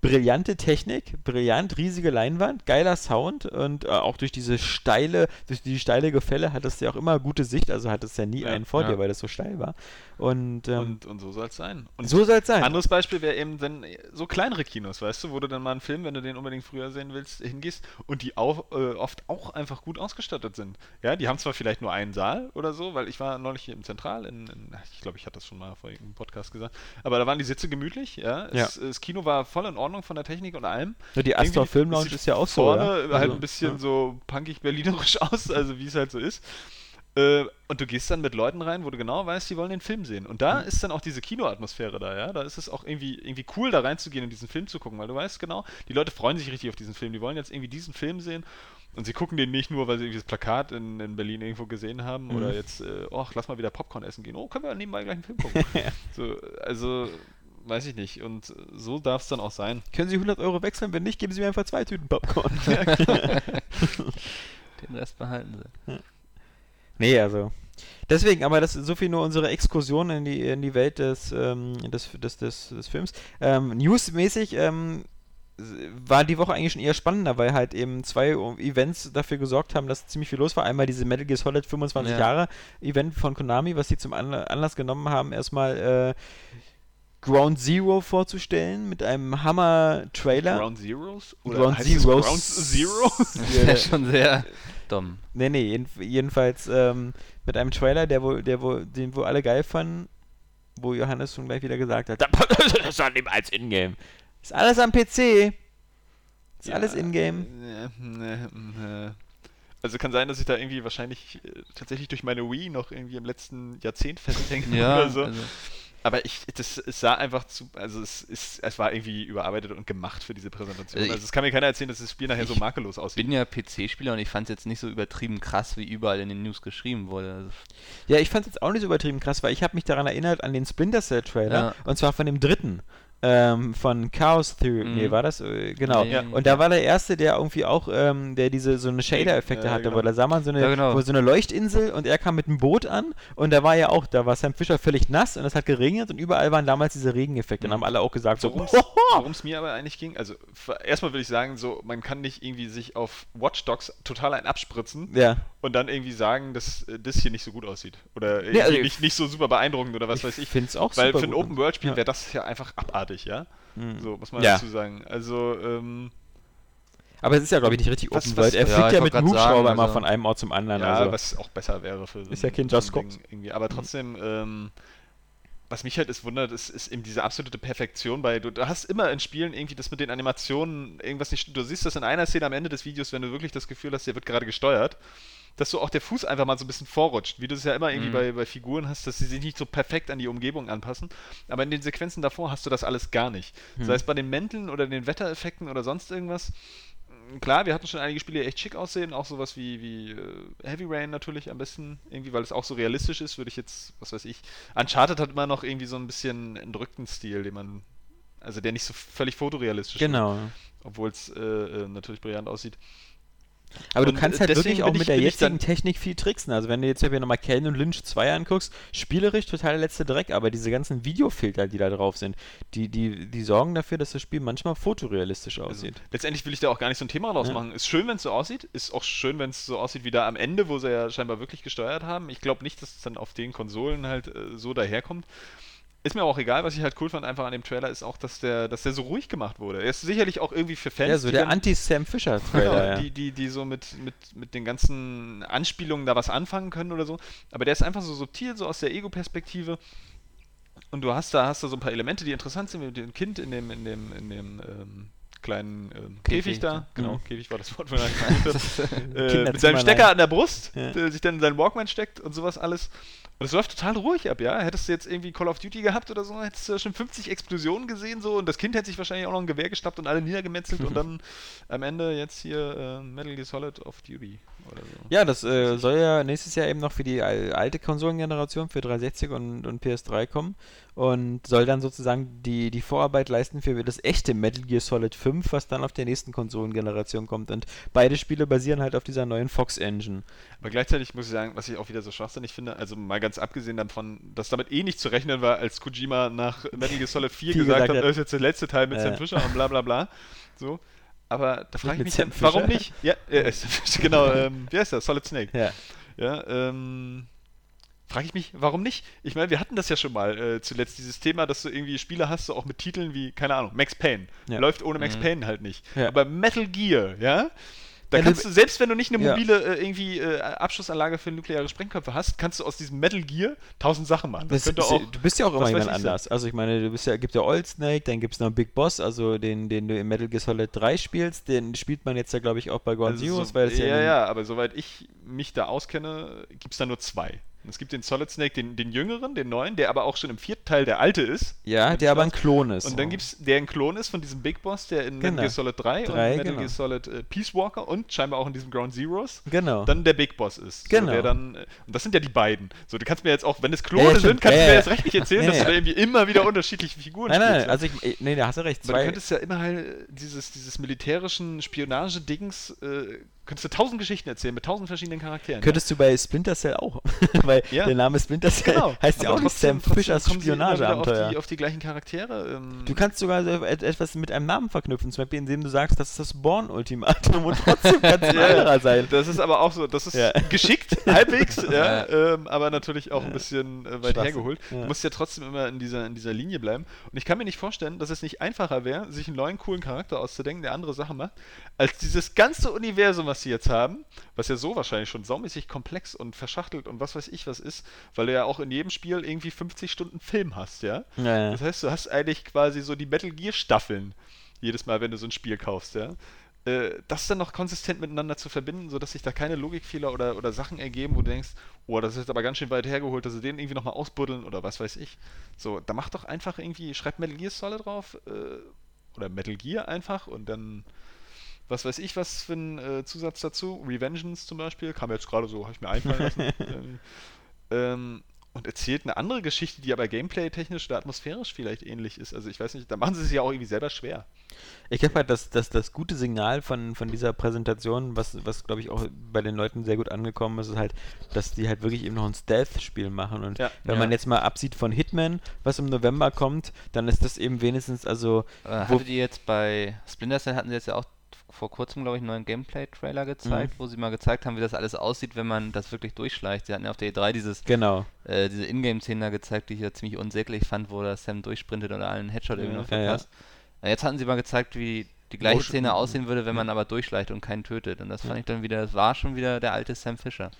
brillante Technik, brillant, riesige Leinwand, geiler Sound und äh, auch durch diese steile, durch die steile Gefälle hattest du ja auch immer gute Sicht, also hattest du ja nie Ja, einen vor ja. dir, weil das so steil war. Und, ähm, Und, und so soll es sein. Und so soll es sein. Anderes Beispiel wäre eben dann so kleinere Kinos, weißt du, wo du dann mal einen Film, wenn du den unbedingt früher sehen willst, hingehst und die auch, äh, oft auch einfach gut ausgestattet sind. Ja, die haben zwar vielleicht nur einen Saal oder so, weil ich war neulich hier im Zentral, in, in ich glaube, ich hatte das schon mal vor irgendeinem Podcast gesagt, aber da waren die Sitze gemütlich, ja. Es, Das Kino war voll in Ordnung von der Technik und allem. Ja, die Astor Film Lounge ist ja auch so. vorne ja? halt Also, ein bisschen ja. so punkig berlinerisch aus, also wie es halt so ist. Äh, und du gehst dann mit Leuten rein, wo du genau weißt, die wollen den Film sehen. Und Mhm. da ist dann auch diese Kinoatmosphäre da, ja. Da ist es auch irgendwie, irgendwie cool, da reinzugehen und diesen Film zu gucken, weil du weißt genau, die Leute freuen sich richtig auf diesen Film. Die wollen jetzt irgendwie diesen Film sehen. Und sie gucken den nicht nur, weil sie irgendwie das Plakat in, in Berlin irgendwo gesehen haben Mhm. oder jetzt, äh, oh, lass mal wieder Popcorn essen gehen. Oh, können wir nebenbei gleich einen Film gucken. so, also, weiß ich nicht. Und so darf es dann auch sein. Können Sie 100 Euro wechseln? Wenn nicht, geben Sie mir einfach zwei Tüten Popcorn. Den Rest behalten sie. nee, also. Deswegen, aber das ist so viel nur unsere Exkursion in die, in die Welt des, ähm, des, des, des, des Films. Ähm, Newsmäßig ähm, war die Woche eigentlich schon eher spannender, weil halt eben zwei Events dafür gesorgt haben, dass ziemlich viel los war. Einmal diese Metal Gear Solid 25 Ja. Jahre Event von Konami, was sie zum Anla Anlass genommen haben, erstmal äh, Ground Zero vorzustellen mit einem Hammer-Trailer. Ground Zeroes? Ground heißt es Zeroes. Ground Zero? Das wäre schon sehr dumm. Nee, nee, jeden, jedenfalls ähm, mit einem Trailer, der wohl, der wohl, den wohl alle geil fanden, wo Johannes schon gleich wieder gesagt hat, das war niemals Ingame. Ist alles am PC. Ist alles Ingame. Nee, nee, nee. Also kann sein, dass ich da irgendwie wahrscheinlich äh, tatsächlich durch meine Wii noch irgendwie im letzten Jahrzehnt festhänge Ja, oder so. also, Aber ich, das, es sah einfach zu, also es ist, es war irgendwie überarbeitet und gemacht für diese Präsentation. Also ich- Also es kann mir keiner erzählen, dass das Spiel nachher so ich makellos aussieht. bin ja PC-Spieler und ich fand es jetzt nicht so übertrieben krass, wie überall in den News geschrieben wurde. Also, Ja, ich fand es jetzt auch nicht so übertrieben krass, weil ich habe mich daran erinnert an den Splinter Cell Trailer Ja. und zwar von dem dritten. Ähm, von Chaos Theory, Mhm. nee, war das? Äh, Genau. Ja. Und da war der erste, der irgendwie auch, ähm, der diese so eine Shader-Effekte Ja, hatte, genau. weil da sah man so eine, Ja, genau. wo so eine Leuchtinsel und er kam mit einem Boot an und da war ja auch, da war Sam Fisher völlig nass und es hat geregnet und überall waren damals diese Regeneffekte und Mhm. haben alle auch gesagt, so, Worum es mir aber eigentlich ging, also erstmal will ich sagen, so man kann nicht irgendwie sich auf Watch Dogs total ein abspritzen ja. und dann irgendwie sagen, dass äh, das hier nicht so gut aussieht. Oder also- nicht, nicht so super beeindruckend oder was weiß ich. finde es auch Weil super für ein. Open-World-Spiel Ja. wäre das ja einfach abartig, ja? Mhm. So, muss man Ja. dazu sagen. Also, ähm, Aber es ist ja, glaube ich, nicht richtig Was- Open World. Er Ja, fliegt ja wollt mit dem Hubschrauber immer also- von einem Ort zum anderen. ja, also. was auch besser wäre für so Ist ja kein Just Cause. Irgendwie. Aber trotzdem, ähm, was mich halt ist wundert, ist, ist eben diese absolute Perfektion bei, du, du hast immer in Spielen irgendwie das mit den Animationen irgendwas nicht, du siehst das in einer Szene am Ende des Videos, wenn du wirklich das Gefühl hast, der wird gerade gesteuert, dass so auch der Fuß einfach mal so ein bisschen vorrutscht, wie du es ja immer irgendwie Mhm. bei, bei Figuren hast, dass sie sich nicht so perfekt an die Umgebung anpassen, aber in den Sequenzen davor hast du das alles gar nicht. Hm. Sei es bei den Mänteln oder den Wettereffekten oder sonst irgendwas, klar, wir hatten schon einige Spiele, die echt schick aussehen, auch sowas wie, wie äh, Heavy Rain natürlich am besten, irgendwie, weil es auch so realistisch ist, würde ich jetzt, was weiß ich. Uncharted hat immer noch irgendwie so ein bisschen entrückten Stil, den man, also der nicht so völlig fotorealistisch ist, Genau. obwohl es äh, äh, natürlich brillant aussieht. Aber du Und, kannst äh, halt wirklich auch mit der jetzigen Technik viel tricksen. Also wenn du jetzt hier nochmal Ken und Lynch 2 anguckst, spielerisch total der letzte Dreck, aber diese ganzen Videofilter, die da drauf sind, die, die, die sorgen dafür, dass das Spiel manchmal fotorealistisch Also, aussieht. letztendlich will ich da auch gar nicht so ein Thema draus Ja. machen. Ist schön, wenn es so aussieht. Ist auch schön, wenn es so aussieht wie da am Ende, wo sie ja scheinbar wirklich gesteuert haben. Ich glaube nicht, dass es dann auf den Konsolen halt äh, so daherkommt. Ist mir auch egal, was ich halt cool fand einfach an dem Trailer, ist auch, dass der, dass der so ruhig gemacht wurde. Er ist sicherlich auch irgendwie für Fans. Ja, so der Anti-Sam Genau, Fisher-Trailer, ja. die, die, die so mit, mit, mit den ganzen Anspielungen da was anfangen können oder so. Aber der ist einfach so subtil, so aus der Ego-Perspektive. Und du hast da, hast da so ein paar Elemente, die interessant sind, mit dem Kind in dem, in dem, in dem ähm, kleinen ähm, Käfig, Käfig, da. Genau, Mhm. Käfig war das Wort, gesucht habe. äh, mit seinem Stecker an der Brust, Ja. der sich dann in seinen Walkman steckt und sowas alles. Und es läuft total ruhig ab, ja. Hättest du jetzt irgendwie Call of Duty gehabt oder so, hättest du schon 50 Explosionen gesehen so und das Kind hätte sich wahrscheinlich auch noch ein Gewehr geschnappt und alle niedergemetzelt und dann am Ende jetzt hier äh, Metal Gear Solid of Duty oder so. Ja, das äh, soll ja nächstes Jahr eben noch für die al- alte Konsolengeneration, für 360 und, und PS3 kommen und soll dann sozusagen die, die Vorarbeit leisten für das echte Metal Gear Solid 5, was dann auf der nächsten Konsolengeneration kommt. Und beide Spiele basieren halt auf dieser neuen Fox Engine. Aber gleichzeitig muss ich sagen, was ich auch wieder so schwachsinnig finde, also mal ganz abgesehen davon, dass damit eh nicht zu rechnen war, als Kojima nach Metal Gear Solid 4 Viel gesagt gesagt hat, das ist jetzt der letzte Teil mit Ja. Sam Fisher und bla bla bla. So. Aber da frage ich mich dann, warum nicht? Ja, äh, genau, ähm, wie heißt der? Solid Snake. Ja. Ja, ähm. Frage ich mich, warum nicht? Ich meine, wir hatten das ja schon mal äh, zuletzt, dieses Thema, dass du irgendwie Spiele hast, so auch mit Titeln wie, keine Ahnung, Max Payne. Ja. Läuft ohne Max Mhm. Payne halt nicht. Ja. Aber Metal Gear, ja? Da Ja, kannst du- selbst wenn du nicht eine Ja. mobile äh, irgendwie äh, Abschussanlage für nukleare Sprengköpfe hast, kannst du aus diesem Metal Gear tausend Sachen machen. Das, Das auch. du bist ja auch immer jemand anders. Also ich meine, du bist ja, gibt ja Old Snake, dann gibt es noch Big Boss, also den, den du in Metal Gear Solid 3 spielst, den spielt man jetzt ja glaube ich auch bei Ground Also Zeroes, so, weil das ja, ja, ja, aber soweit ich mich da auskenne, gibt es da nur zwei. Es gibt den Solid Snake, den, den jüngeren, den neuen, der aber auch schon im vierten Teil der alte ist. ja, der aber ein. Klon ist. Und dann gibt es, der ein Klon ist von diesem Big Boss, der in Metal Genau. Gear Solid 3 und Drei, Metal genau. Gear Solid äh, Peace Walker und scheinbar auch in diesem Ground Zeroes Genau. dann der Big Boss ist. Genau. So, der dann, äh, und das sind ja die beiden. So, du kannst mir jetzt auch, wenn es Ja, Klone ja, sind, kannst Ja, du mir ja. jetzt recht nicht erzählen, Nee, dass du da irgendwie immer wieder unterschiedliche Figuren nein, nein, spielst. ja. also ich, nee, da hast du recht. Aber du Zwei, könntest ja immer halt dieses, dieses militärischen Spionage-Dings, äh, könntest du tausend Geschichten erzählen mit tausend verschiedenen Charakteren. könntest du bei Splinter Cell auch. Weil Ja. der Name Splinter Cell genau. heißt ja auch nicht Sam Fischers Spionageabenteuer. Auf die, auf die gleichen Charaktere. Ähm, Du kannst sogar so et etwas mit einem Namen verknüpfen, zum Beispiel indem du sagst, das ist das Born-Ultimatum und trotzdem kann es ein Ja, anderer sein. Das ist aber auch so, das ist Ja. geschickt, halbwegs, ja, ähm, aber natürlich auch ein bisschen äh, weit Schwachsinn. hergeholt. Ja. Du musst ja trotzdem immer in dieser, in dieser Linie bleiben. Und ich kann mir nicht vorstellen, dass es nicht einfacher wäre, sich einen neuen coolen Charakter auszudenken, der andere Sachen macht, als dieses ganze Universum, was sie jetzt haben, was ja so wahrscheinlich schon saumäßig komplex und verschachtelt und was weiß ich was ist, weil du ja auch in jedem Spiel irgendwie 50 Stunden Film hast, ja. Ja, ja. Das heißt, du hast eigentlich quasi so die Metal Gear Staffeln jedes Mal, wenn du so ein Spiel kaufst, ja. Äh, Das dann noch konsistent miteinander zu verbinden, sodass sich da keine Logikfehler oder, oder Sachen ergeben, wo du denkst, oh, das ist jetzt aber ganz schön weit hergeholt, dass sie den irgendwie nochmal ausbuddeln oder was weiß ich. So, da macht doch einfach irgendwie, schreibt Metal Gear Solid drauf äh, oder Metal Gear einfach und dann was weiß ich, was für ein äh, Zusatz dazu. Revengeance zum Beispiel, kam jetzt gerade so, habe ich mir einfallen lassen. ähm, ähm, und erzählt eine andere Geschichte, die aber gameplay-technisch oder atmosphärisch vielleicht ähnlich ist. Also ich weiß nicht, da machen sie es ja auch irgendwie selber schwer. Ich glaube halt, dass, dass das gute Signal von, von dieser Präsentation, was, was glaube ich auch bei den Leuten sehr gut angekommen ist, ist halt, dass die halt wirklich eben noch ein Stealth-Spiel machen. Und Ja. wenn Ja. man jetzt mal absieht von Hitman, was im November kommt, dann ist das eben wenigstens, also Äh, Wo- hattet ihr jetzt bei Splinter Cell hatten sie jetzt ja auch vor kurzem, glaube ich, einen neuen Gameplay-Trailer gezeigt, wo sie mal gezeigt haben, wie das alles aussieht, wenn man das wirklich durchschleicht. Sie hatten ja auf der E3 dieses, genau. äh, diese Ingame-Szene da gezeigt, die ich ja ziemlich unsäglich fand, wo der Sam durchsprintet oder allen Headshot irgendwie Ja, noch ja, ja. verpasst. Äh, Jetzt hatten sie mal gezeigt, wie die gleiche Motion- Szene aussehen würde, wenn man aber durchschleicht und keinen tötet. Und das fand ich dann wieder, das war schon wieder der alte Sam Fisher.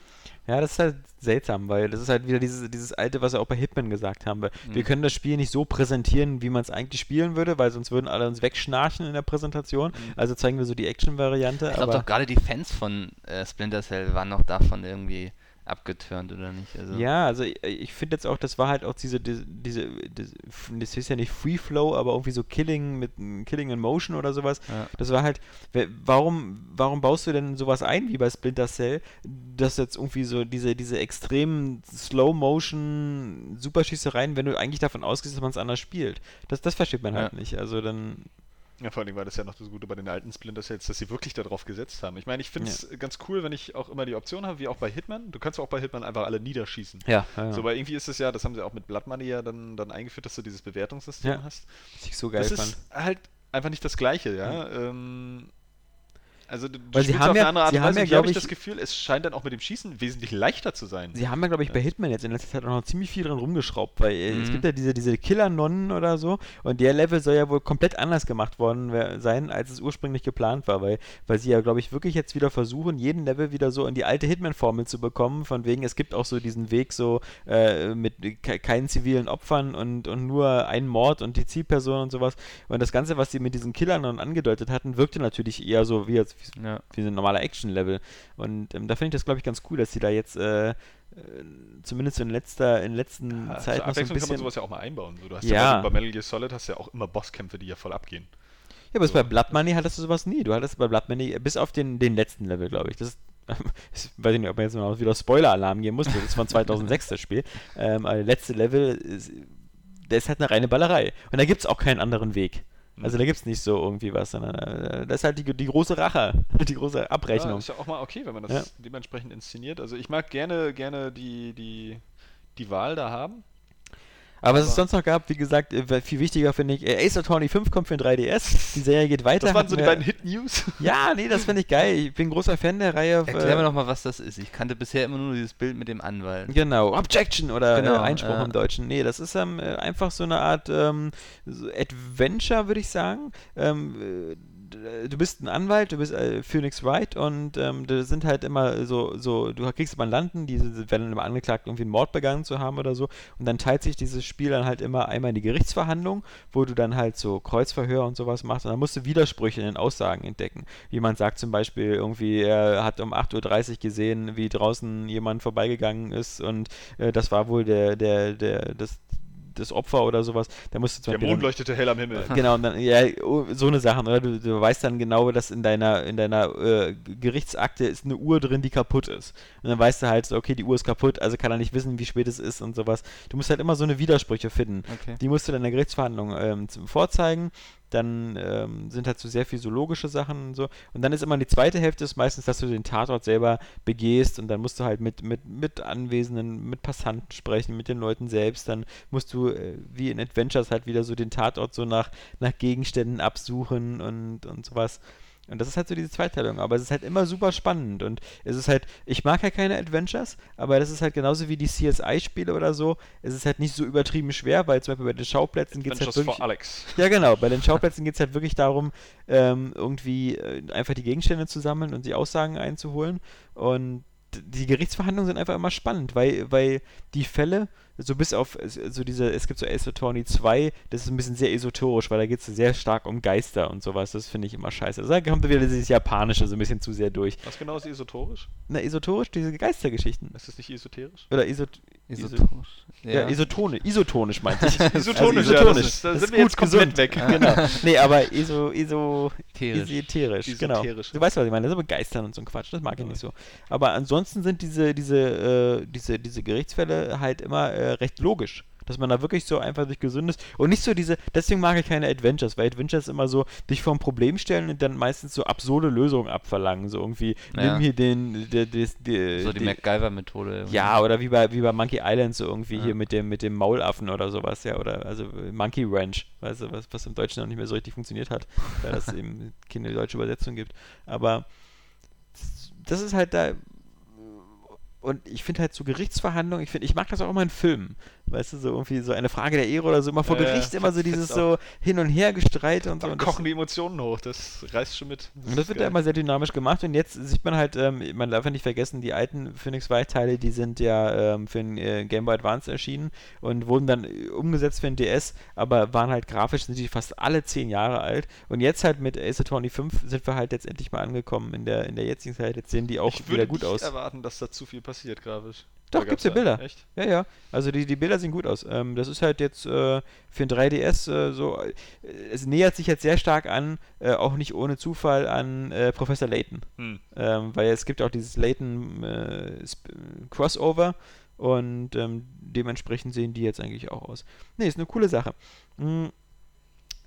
Ja, das ist halt seltsam, weil das ist halt wieder dieses, dieses alte, was wir auch bei Hitman gesagt haben. Wir, wir Mhm. können das Spiel nicht so präsentieren, wie man es eigentlich spielen würde, weil sonst würden alle uns wegschnarchen in der Präsentation. Also zeigen wir so die Action-Variante. Ich glaube doch gerade die Fans von äh, Splinter Cell waren noch davon irgendwie abgeturnt, oder nicht? Also, Ja, also ich, ich finde jetzt auch, das war halt auch diese, diese, diese, das ist ja nicht Free Flow, aber irgendwie so Killing mit mm, Killing in Motion oder sowas. Ja. Das war halt, warum, warum baust du denn sowas ein wie bei Splinter Cell, dass jetzt irgendwie so diese, diese extremen Slow Motion Superschießereien, wenn du eigentlich davon ausgehst, dass man es anders spielt. Das, das versteht man halt Ja. nicht. Also dann, Ja, vor allem war das ja noch das Gute bei den alten Splinter Cells, dass sie wirklich darauf gesetzt haben. Ich meine, ich finde es ganz cool, wenn ich auch immer die Option habe, wie auch bei Hitman. Du kannst auch bei Hitman einfach alle niederschießen. ja, ja, So, weil irgendwie ist es ja, das haben sie auch mit Blood Money ja dann, dann eingeführt, dass du dieses Bewertungssystem Ja. hast. was ich so geil das fand. ist halt einfach nicht das Gleiche, ja. Ähm, also du, du Weil sie haben auf ja- eine andere Art sie und Weise. ja, habe ich das Gefühl, es scheint dann auch mit dem Schießen wesentlich leichter zu sein. Sie haben ja, glaube ich, bei Hitman jetzt in letzter Zeit auch noch ziemlich viel dran rumgeschraubt, weil äh, es Mhm. gibt ja diese, diese Killer-Nonnen oder so und der Level soll ja wohl komplett anders gemacht worden sein, als es ursprünglich geplant war, weil, weil sie ja, glaube ich, wirklich jetzt wieder versuchen, jeden Level wieder so in die alte Hitman-Formel zu bekommen, von wegen, es gibt auch so diesen Weg so äh, mit ke keinen zivilen Opfern und, und nur einen Mord und die Zielperson und sowas und das Ganze, was sie mit diesen Killer-Nonnen angedeutet hatten, wirkte natürlich eher so wie, als, Ja. wie so ein normaler Action-Level. Und ähm, da finde ich das, glaube ich, ganz cool, dass sie da jetzt äh, äh, zumindest in letzter, in letzten Ja, Zeit zur noch so ein Abwechslung kann man bisschen. sowas ja auch mal einbauen. So, du hast Ja. ja, bei, bei Metal Gear Solid hast du ja auch immer Bosskämpfe, die ja voll abgehen. Ja, aber so. bei Blood Money hattest du sowas nie. Du hattest bei Blood Money, bis auf den, den letzten Level, glaube ich. Das ist, ich weiß ich nicht, ob man jetzt mal wieder Spoiler-Alarm geben muss. Das ist von 2006 das Spiel. Ähm, aber der letzte Level, ist, der ist halt eine reine Ballerei. Und da gibt es auch keinen anderen Weg. Also da gibt es nicht so irgendwie was, sondern äh, das ist halt die, die große Rache, die große Ja, Abrechnung. ist ja auch mal okay, wenn man das Ja. dementsprechend inszeniert. Also ich mag gerne, gerne die, die, die Wahl da haben. Aber was es sonst noch gab, wie gesagt, äh, viel wichtiger finde ich, äh, Ace Attorney 5 kommt für den 3DS. Die Serie geht weiter. Das waren so die beiden Hit-News. Ja, nee, das finde ich geil. Ich bin großer Fan der Reihe. Erklär mir äh, doch mal, was das ist. Ich kannte bisher immer nur dieses Bild mit dem Anwalt. Genau, Objection oder Genau, äh, Einspruch ja. im Deutschen. Nee, das ist ähm, äh, einfach so eine Art ähm, Adventure, würde ich sagen. Ähm, äh, du bist ein Anwalt, du bist äh, Phoenix Wright und ähm, da sind halt immer so, so, du kriegst Landen, die werden dann immer angeklagt, irgendwie einen Mord begangen zu haben oder so. Und dann teilt sich dieses Spiel dann halt immer einmal in die Gerichtsverhandlung, wo du dann halt so Kreuzverhör und sowas machst. Und dann musst du Widersprüche in den Aussagen entdecken. Jemand sagt zum Beispiel irgendwie, er hat um 8.30 Uhr gesehen, wie draußen jemand vorbeigegangen ist und äh, das war wohl der, der, der, das, das Opfer oder sowas. Da musst du zum Der Beispiel Mond dann- leuchtete hell am Himmel. Genau, und dann, ja, oh, so eine Sache, oder? Du, du weißt dann genau, dass in deiner, in deiner äh, Gerichtsakte ist eine Uhr drin, die kaputt ist. Und dann weißt du halt, so, okay, die Uhr ist kaputt, also kann er nicht wissen, wie spät es ist und sowas. Du musst halt immer so eine Widersprüche finden. Okay. Die musst du dann in der Gerichtsverhandlung ähm, zum- vorzeigen. Dann ähm, sind halt so sehr viel so logische Sachen und so. Und dann ist immer die zweite Hälfte ist meistens, dass du den Tatort selber begehst und dann musst du halt mit, mit, mit Anwesenden, mit Passanten sprechen, mit den Leuten selbst. Dann musst du äh, wie in Adventures halt wieder so den Tatort so nach, nach Gegenständen absuchen und, und sowas. Und das ist halt so diese Zweiteilung, aber es ist halt immer super spannend und es ist halt, ich mag ja keine Adventures, aber das ist halt genauso wie die CSI-Spiele oder so, es ist halt nicht so übertrieben schwer, weil zum Beispiel bei den Schauplätzen geht es halt wirklich... for Alex. Ja, genau. Bei den Schauplätzen geht es halt wirklich darum, ähm, irgendwie äh, einfach die Gegenstände zu sammeln und die Aussagen einzuholen. Und die Gerichtsverhandlungen sind einfach immer spannend, weil, weil die Fälle, so bis auf so diese, es gibt so Ace Attorney 2, das ist ein bisschen sehr esoterisch, weil da geht es sehr stark um Geister und sowas. Das finde ich immer scheiße. Also da kommt wieder dieses Japanische so ein bisschen zu sehr durch. Was genau ist esoterisch? Na, esoterisch, diese Geistergeschichten. Ist das nicht esoterisch? Oder isot Isotonisch. ja. isotonisch. Isotonisch meinte ich. Isotonisch, also ja, isotonisch. das ist- da Das sind ist wir jetzt gut komplett gesund. weg. Genau. Nee, aber iso, iso, Ätherisch. Esoterisch, genau. Du weißt, was ich meine. Das ist aber Geistern und so ein Quatsch. Das mag ich nicht so. Aber ansonsten sind diese, diese, äh, diese, diese Gerichtsfälle halt immer äh, recht logisch. Dass man da wirklich so einfach durch gesündes und nicht so diese, deswegen mag ich keine Adventures, weil Adventures immer so dich vor ein Problem stellen und dann meistens so absurde Lösungen abverlangen. So irgendwie, Ja. nimm hier den, der, der, der, So die die- MacGyver-Methode. ja, oder wie bei, wie bei Monkey Island, so irgendwie Ja. hier mit dem, mit dem Maulaffen oder sowas, ja, oder also äh, Monkey Ranch, weißt du, was, was im Deutschen noch nicht mehr so richtig funktioniert hat, weil es eben keine deutsche Übersetzung gibt. Aber das ist halt da. Und ich finde halt so Gerichtsverhandlungen, ich finde, ich mag das auch immer in Filmen. Weißt du, so irgendwie so eine Frage der Ehre oder so, immer vor Gericht immer so dieses so Hin- und Hergestreit und so. Da Und das- kochen die Emotionen hoch, das reißt schon mit. und das wird ja immer sehr dynamisch gemacht und jetzt sieht man halt, ähm, man darf ja nicht vergessen, die alten Phoenix Wright Teile, die sind ja ähm, für den äh, Game Boy Advance erschienen und wurden dann äh, umgesetzt für den DS, aber waren halt grafisch, sind die fast alle zehn Jahre alt und jetzt halt mit Ace Attorney 5 sind wir halt jetzt endlich mal angekommen in der, in der jetzigen Zeit, jetzt sehen die auch ich wieder würde gut nicht aus. erwarten, dass da zu viel passiert grafisch. Doch, Da gibt's ja Bilder. Echt? Ja, ja. Also die, die Bilder sehen gut aus. Ähm, das ist halt jetzt äh, für ein 3DS äh, so. Äh, es nähert sich jetzt sehr stark an, äh, auch nicht ohne Zufall, an äh, Professor Layton. Hm. Ähm, weil es gibt auch dieses Layton äh, Crossover und ähm, dementsprechend sehen die jetzt eigentlich auch aus. Ne, ist eine coole Sache. Mm,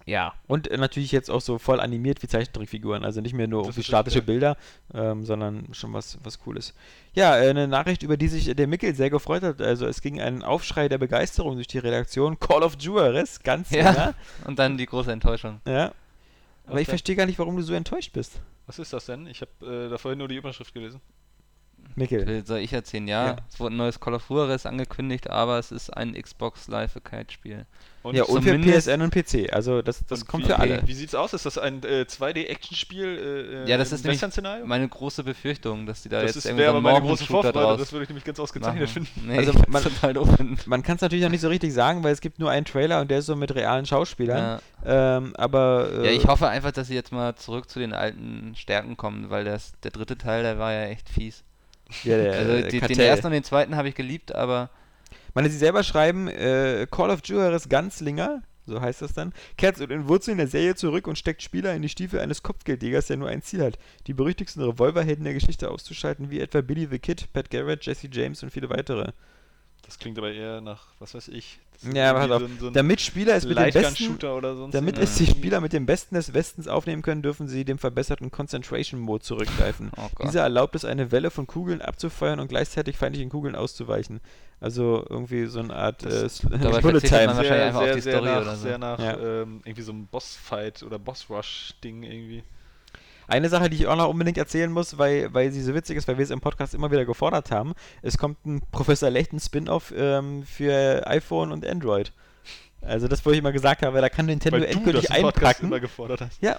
ja, und äh, natürlich jetzt auch so voll animiert wie Zeichentrickfiguren, also nicht mehr nur irgendwie statische Bilder, ähm, sondern schon was, was Cooles. Ja, äh, eine Nachricht, über die sich der Mickel sehr gefreut hat. Also es ging ein Aufschrei der Begeisterung durch die Redaktion. Call of Juarez, ganz Ja. ja. Und dann die große Enttäuschung. ja. Aber Was ich verstehe gar nicht, warum du so enttäuscht bist. Was ist das denn? Ich habe äh, da vorhin nur die Überschrift gelesen. Mickel. Will- Soll ich erzählen? Ja, Ja. es wurde ein neues Call of Juarez angekündigt, aber es ist ein Xbox Live Arcade-Spiel. Und ja, und für PSN und PC. Also das, das Und kommt wie, für alle. Wie sieht's aus? Ist das ein äh, 2D-Action-Spiel? Äh, Ja, das ist nämlich meine große Befürchtung, dass die da Das jetzt ist- irgendwie wäre so aber einen meine große Morgen-Shooter Vorfreude. draus Das würde ich nämlich ganz machen. ausgezeichnet finden. Nee, Also man- total doof. Man kann es natürlich noch nicht so richtig sagen, weil es gibt nur einen Trailer und der ist so mit realen Schauspielern. Ja. Ähm, aber äh, ja, ich hoffe einfach, dass sie jetzt mal zurück zu den alten Stärken kommen, weil das, der dritte Teil, der war ja echt fies. Ja, der, Also äh, die, den ersten und den zweiten habe ich geliebt, aber meine, sie selber schreiben, äh, Call of Juarez Ganzlinger, so heißt das dann, kehrt zu den Wurzeln der Serie zurück und steckt Spieler in die Stiefel eines Kopfgeldjägers, der nur ein Ziel hat, die berüchtigsten Revolverhelden der Geschichte auszuschalten, wie etwa Billy the Kid, Pat Garrett, Jesse James und viele weitere. Das klingt aber eher nach, was weiß ich. Ja, aber pass auf, damit Spieler es mit dem besten, oder sonst damit es die Spieler mit dem Besten des Westens aufnehmen können, dürfen sie dem verbesserten Concentration Mode zurückgreifen. Oh Dieser erlaubt es, eine Welle von Kugeln abzufeuern und gleichzeitig feindlichen Kugeln auszuweichen. Also irgendwie so eine Art äh, Dabei Bullet Time. sehr, einfach auf sehr, die sehr Story nach, oder so. Sehr nach Ja. ähm, irgendwie so einem Bossfight oder Boss-Rush-Ding irgendwie. Eine Sache, die ich auch noch unbedingt erzählen muss, weil, weil sie so witzig ist, weil wir es im Podcast immer wieder gefordert haben. Es kommt ein Professor Layton Spin-off ähm, für iPhone und Android. Also das, wo ich immer gesagt habe, da kann Nintendo Weil du endgültig das einpacken. immer gefordert hast. Ja.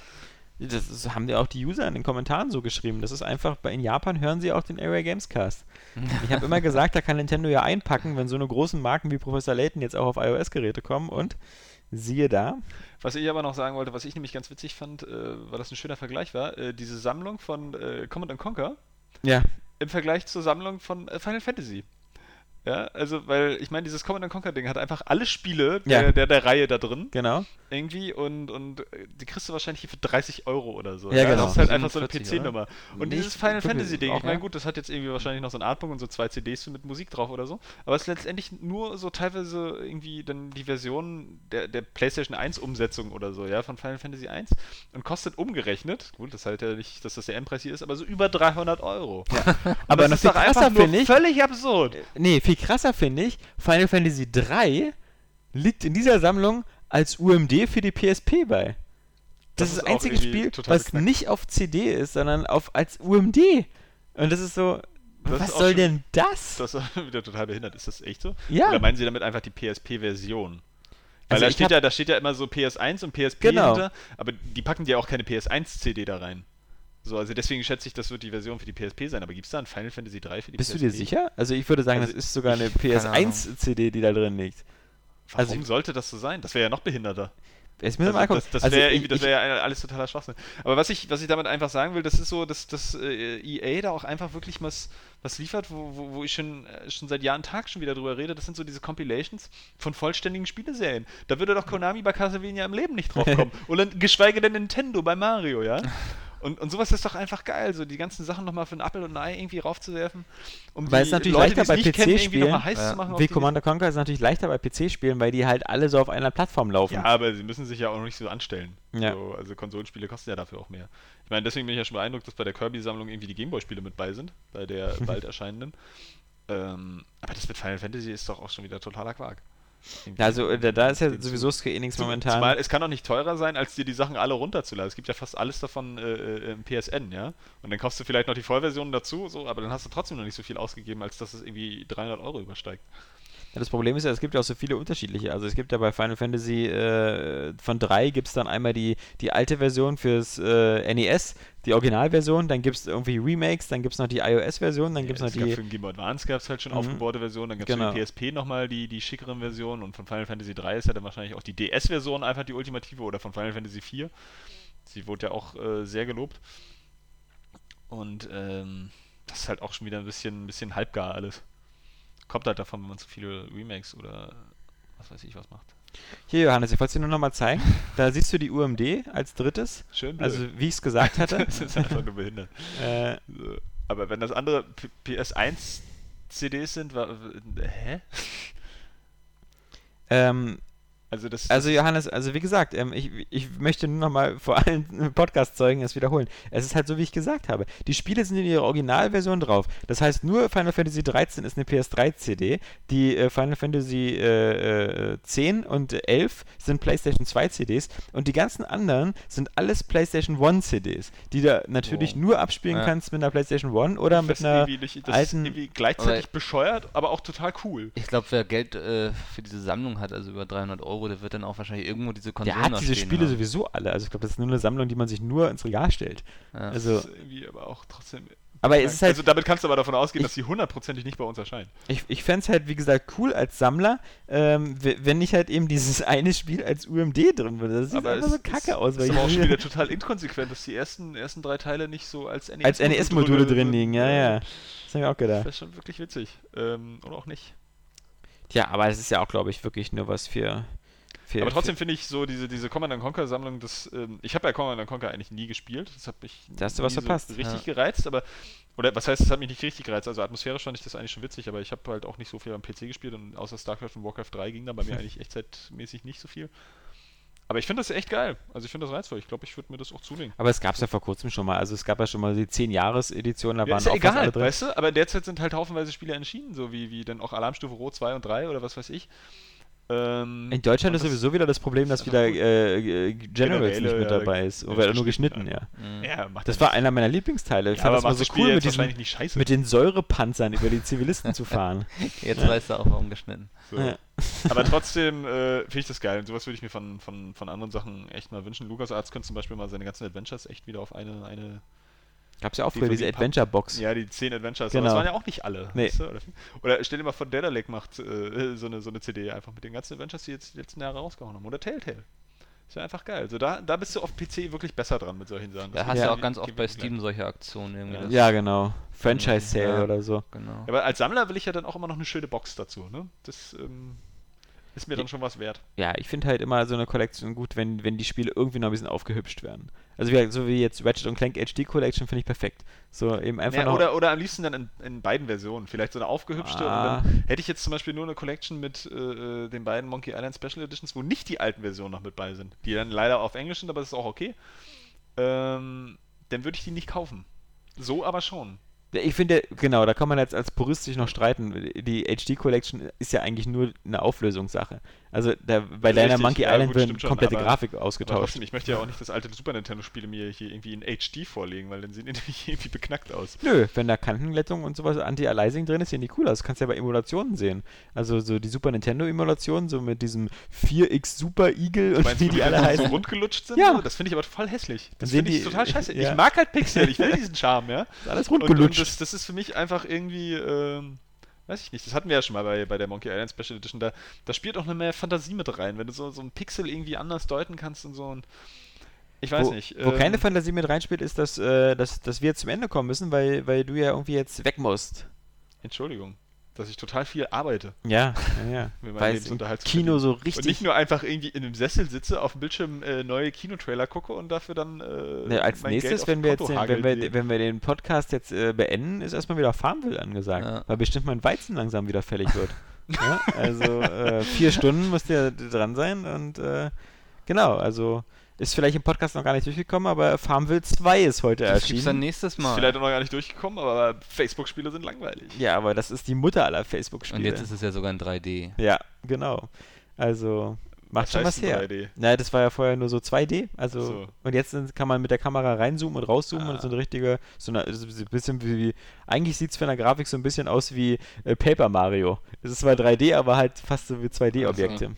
Das haben ja auch die User in den Kommentaren so geschrieben. Das ist einfach, in Japan hören sie auch den Area Games Cast. Ich habe immer gesagt, da kann Nintendo ja einpacken, wenn so eine großen Marken wie Professor Layton jetzt auch auf iOS-Geräte kommen und siehe da. Was ich aber noch sagen wollte, was ich nämlich ganz witzig fand, äh, weil das ein schöner Vergleich war, äh, diese Sammlung von äh, Command Conquer Ja, im Vergleich zur Sammlung von äh, Final Fantasy. Ja, also, weil ich meine, dieses Command Conquer Ding hat einfach alle Spiele der, Ja. der, der Reihe da drin genau. irgendwie und, und die kriegst du wahrscheinlich hier für 30 Euro oder so. Ja, genau. Das ist halt einfach so eine 47, PC-Nummer. Und Nicht dieses Final Fantasy Ding, ich meine, ja. gut, das hat jetzt irgendwie wahrscheinlich noch so einen Artbook und so zwei CDs mit Musik drauf oder so, aber es ist letztendlich nur so teilweise irgendwie dann die Version der, der PlayStation 1 Umsetzung oder so, ja, von Final Fantasy 1 und kostet umgerechnet, gut, das halt ja nicht, dass das der Endpreis hier ist, aber so über 300 Euro. Und Aber das noch ist doch einfach nur völlig absurd. nee, viel krasser finde ich, Final Fantasy 3 liegt in dieser Sammlung als UMD für die PSP bei. Das, Das ist das einzige Spiel, was beknackt. nicht auf CD ist, sondern auf als UMD. Und das ist so, Das was soll schon- denn das? Das ist wieder total behindert. Ist das echt so? Ja. Oder meinen Sie damit einfach die PSP-Version? Weil Also da steht, ja, da steht ja immer so PS1 und PSP Genau. hinter, aber die packen ja auch keine PS1-CD da rein. So, also deswegen schätze ich, das wird die Version für die PSP sein. Aber gibt es da ein Final Fantasy 3 für die Bist du PSP? dir sicher? Also ich würde sagen, Also das ist sogar eine ich- keine Ahnung. PS1-CD, die da drin liegt. Warum Also- sollte das so sein? Das wäre ja noch behinderter. Wir mal Also das das Also wäre das wäre ja alles totaler Schwachsinn. Aber was ich, was ich damit einfach sagen will, das ist so, dass, dass äh, EA da auch einfach wirklich was, was liefert, wo, wo, wo ich schon, äh, schon seit Jahr und Tag schon wieder drüber rede. Das sind so diese Compilations von vollständigen Spieleserien. Da würde doch Konami bei Castlevania im Leben nicht drauf kommen. Oder geschweige denn Nintendo bei Mario, ja? Und, und sowas ist doch einfach geil, so die ganzen Sachen nochmal für einen Apfel und ein Ei irgendwie raufzuwerfen. Um Weil die es natürlich Leute, leichter bei PC-Spielen, ja, zu machen. auf Wie Commander Conquer ist natürlich leichter bei PC-Spielen, weil die halt alle so auf einer Plattform laufen. Ja, aber sie müssen sich ja auch noch nicht so anstellen. Ja. So, also Konsolenspiele kosten ja dafür auch mehr. Ich meine, deswegen bin ich ja schon beeindruckt, dass bei der Kirby-Sammlung irgendwie die Gameboy-Spiele mit bei sind, bei der bald erscheinenden. Ähm, aber das mit Final Fantasy ist doch auch schon wieder totaler Quark. Also äh, da, ist ja sowieso Enix Zum- momentan. Zumal es kann doch nicht teurer sein, als dir die Sachen alle runterzuladen. Es gibt ja fast alles davon äh, äh, im PSN, ja. Und dann kaufst du vielleicht noch die Vollversion dazu, so, aber dann hast du trotzdem noch nicht so viel ausgegeben, als dass es irgendwie 300 Euro übersteigt. Ja, das Problem ist ja, es gibt ja auch so viele unterschiedliche. Also es gibt ja bei Final Fantasy äh, von 3 gibt es dann einmal die, die alte Version fürs äh, NES, die Originalversion, dann gibt es irgendwie Remakes, dann gibt es noch die iOS-Version, dann gibt es Ja, noch es gab die. für den Game Boy Advance gab es halt schon Mhm. aufgebaute Versionen, dann gab es Genau. für die PSP nochmal die, die schickeren Versionen und von Final Fantasy 3 ist ja dann wahrscheinlich auch die DS-Version einfach die ultimative oder von Final Fantasy 4. Sie wurde ja auch äh, sehr gelobt. Und ähm, das ist halt auch schon wieder ein bisschen, ein bisschen halbgar alles. Kommt halt davon, wenn man zu viele Remakes oder was weiß ich was macht. Hier, Johannes, ich wollte es dir nur nochmal zeigen. Da siehst du die UMD als drittes. Schön blöd. Also, wie ich es gesagt hatte. das ist einfach nur behindert. äh, So. Aber wenn das andere P PS1 CDs sind, war, hä? ähm, Also das Also das- Johannes, also wie gesagt, ähm, ich, ich möchte nur nochmal vor allen Podcast-Zeugen es wiederholen. Es ist halt so, wie ich gesagt habe. Die Spiele sind in ihrer Originalversion drauf. Das heißt, nur Final Fantasy 13 ist eine PS3-CD. Die äh, Final Fantasy äh, äh, 10 und 11 sind PlayStation 2 CDs. Und die ganzen anderen sind alles PlayStation 1 CDs, die du natürlich Wow. nur abspielen Ja. kannst mit einer PlayStation 1 oder Ich mit einer irgendwie nicht, das alten... ist irgendwie gleichzeitig Aber- bescheuert, aber auch total cool. Ich glaube, wer Geld äh, für diese Sammlung hat, also über 300 Euro, der wird dann auch wahrscheinlich irgendwo diese Konsolen Der hat diese stehen Spiele haben. sowieso alle. Also ich glaube, das ist nur eine Sammlung, die man sich nur ins Regal stellt. Ja. Also, das ist irgendwie aber auch trotzdem. aber es ist halt, also damit kannst du aber davon ausgehen, Ich- dass sie hundertprozentig nicht bei uns erscheinen. Ich, ich fände es halt, wie gesagt, cool als Sammler, ähm, wenn nicht halt eben dieses eine Spiel als UMD drin würde. Das sieht aber einfach es so kacke ist, aus. ist Weil aber auch ich- schon wieder total inkonsequent, dass die ersten, ersten drei Teile nicht so als NES als NES-Module drin liegen, ja, ja. Das habe ich auch Das gedacht. ist schon wirklich witzig. Ähm, oder auch nicht. Ja, aber es ist ja auch, glaube ich, wirklich nur was für, Für- Aber trotzdem finde ich so diese, diese Command Conquer Sammlung, das, ähm, ich habe ja Command Conquer eigentlich nie gespielt. Das hat mich Da hast du was verpasst. So richtig gereizt, aber oder was heißt, es hat mich nicht richtig gereizt. Also atmosphärisch fand ich das eigentlich schon witzig, aber ich habe halt auch nicht so viel am PC gespielt und außer StarCraft und Warcraft 3 ging da bei mir eigentlich echtzeitmäßig nicht so viel. Aber ich finde das echt geil. Also ich finde das reizvoll. Ich glaube, ich würde mir das auch zulegen. Aber es gab es ja vor kurzem schon mal. Also es gab ja schon mal die 10-Jahres-Edition, da Ja, waren ist ja auch egal, drin. weißt du? Aber derzeit sind halt haufenweise Spiele erschienen, so wie, wie dann auch Alarmstufe Rot 2 und 3 oder was weiß ich. Ähm, In Deutschland ist sowieso wieder das Problem, dass wieder äh, äh, Generals nicht mit dabei ist. ja, Oder nur geschnitten, ja. Ja, Das war einer meiner Lieblingsteile. Ich Ja, fand aber das mal so cool, mit diesen, nicht scheiße. mit den Säurepanzern über die Zivilisten zu fahren. Jetzt weißt du auch, warum geschnitten. So. Aber trotzdem äh, finde ich das geil. Und sowas würde ich mir von, von, von anderen Sachen echt mal wünschen. LucasArts könnte zum Beispiel mal seine ganzen Adventures echt wieder auf eine, eine Gab es ja auch Die früher von diese Adventure-Box. ja, die 10 Adventures. Genau. Aber das waren ja auch nicht alle. Nee. weißt du? Oder, oder stell dir mal vor, Data Lake macht äh, so, eine, so eine CD einfach mit den ganzen Adventures, die jetzt die letzten Jahre rausgehauen haben. Oder Telltale. Das wäre einfach geil. Also da, da bist du auf PC wirklich besser dran mit solchen Sachen. Da Das hast Ja. du geht- auch ganz oft bei Steam solche Aktionen irgendwie. Ja. Ja, genau. Franchise-Sale Ja. oder so. Genau. Aber als Sammler will ich ja dann auch immer noch eine schöne Box dazu. Ne? Das ähm, ist mir dann schon was wert. Ja, ich finde halt immer so eine Kollektion gut, wenn, wenn die Spiele irgendwie noch ein bisschen aufgehübscht werden. Also wie, so wie jetzt Ratchet und Clank HD Collection finde ich perfekt. So eben einfach Ja, noch. oder, oder am liebsten dann in, in beiden Versionen. Vielleicht so eine aufgehübschte. Ah. Und dann hätte ich jetzt zum Beispiel nur eine Collection mit äh, äh, den beiden Monkey Island Special Editions, wo nicht die alten Versionen noch mit bei sind. Die dann leider auf Englisch sind, aber das ist auch okay. Ähm, dann würde ich die nicht kaufen. So aber schon. Ich finde, genau, da kann man jetzt als Purist sich noch streiten. Die HD Collection ist ja eigentlich nur eine Auflösungssache. Also da, bei Richtig, Monkey ja, Island wird schon, komplette aber- Grafik ausgetauscht. trotzdem, ich möchte ja auch nicht das alte Super Nintendo-Spiele mir hier irgendwie in HD vorlegen, weil dann sehen die nämlich irgendwie beknackt aus. Nö, wenn da Kantenglättung und sowas Anti-Aliasing drin ist, sehen die cool aus. Das kannst du ja bei Emulationen sehen. Also so die Super Nintendo-Emulation, so mit diesem 4X Super Eagle und Meinst wie die alle so heißen. rund gelutscht sind? Ja. So? Das finde ich aber voll hässlich. Das finde ich die- total scheiße. ja. Ich mag halt Pixel, ich will diesen Charme, ja. Ist alles Und, und rundgelutscht. das, das ist für mich einfach irgendwie, ähm, weiß ich nicht, das hatten wir ja schon mal bei, bei der Monkey Island Special Edition, da, da spielt auch eine mehr Fantasie mit rein, wenn du so, so einen Pixel irgendwie anders deuten kannst und so und ich weiß wo, nicht. Wo ähm, keine Fantasie mit reinspielt, ist, dass, äh, dass, dass wir jetzt zum Ende kommen müssen, weil, weil du ja irgendwie jetzt weg musst. Entschuldigung, dass ich total viel arbeite. Ja, ja, ja. Weil Kino so Und richtig. nicht nur einfach irgendwie in einem Sessel sitze, auf dem Bildschirm äh, neue Kinotrailer gucke und dafür dann äh, Ne, als nächstes, wenn wir, jetzt den, wenn, wir, wenn wir den Podcast jetzt äh, beenden, ist erstmal wieder Farmville angesagt, Ja. weil bestimmt mein Weizen langsam wieder fällig wird. ja, also äh, vier Stunden müsst ihr dran sein und äh, genau, also ist vielleicht im Podcast noch gar nicht durchgekommen, aber Farmville 2 ist heute Das gibt's dann erschienen. nächstes Ist Mal. vielleicht auch noch gar nicht durchgekommen, aber Facebook-Spiele sind langweilig. Ja, aber das ist die Mutter aller Und Facebook-Spiele. jetzt ist es ja sogar in 3D. Ja, genau. Also macht schon was her. 3D? Na, das war ja vorher nur so 2D, also So. und jetzt kann man mit der Kamera reinzoomen und rauszoomen Ah. und so eine richtige, so eine, so ein bisschen wie, eigentlich sieht es von der Grafik so ein bisschen aus wie äh, Paper Mario. Es ist zwar 3D, aber halt fast so wie 2D-Objekte.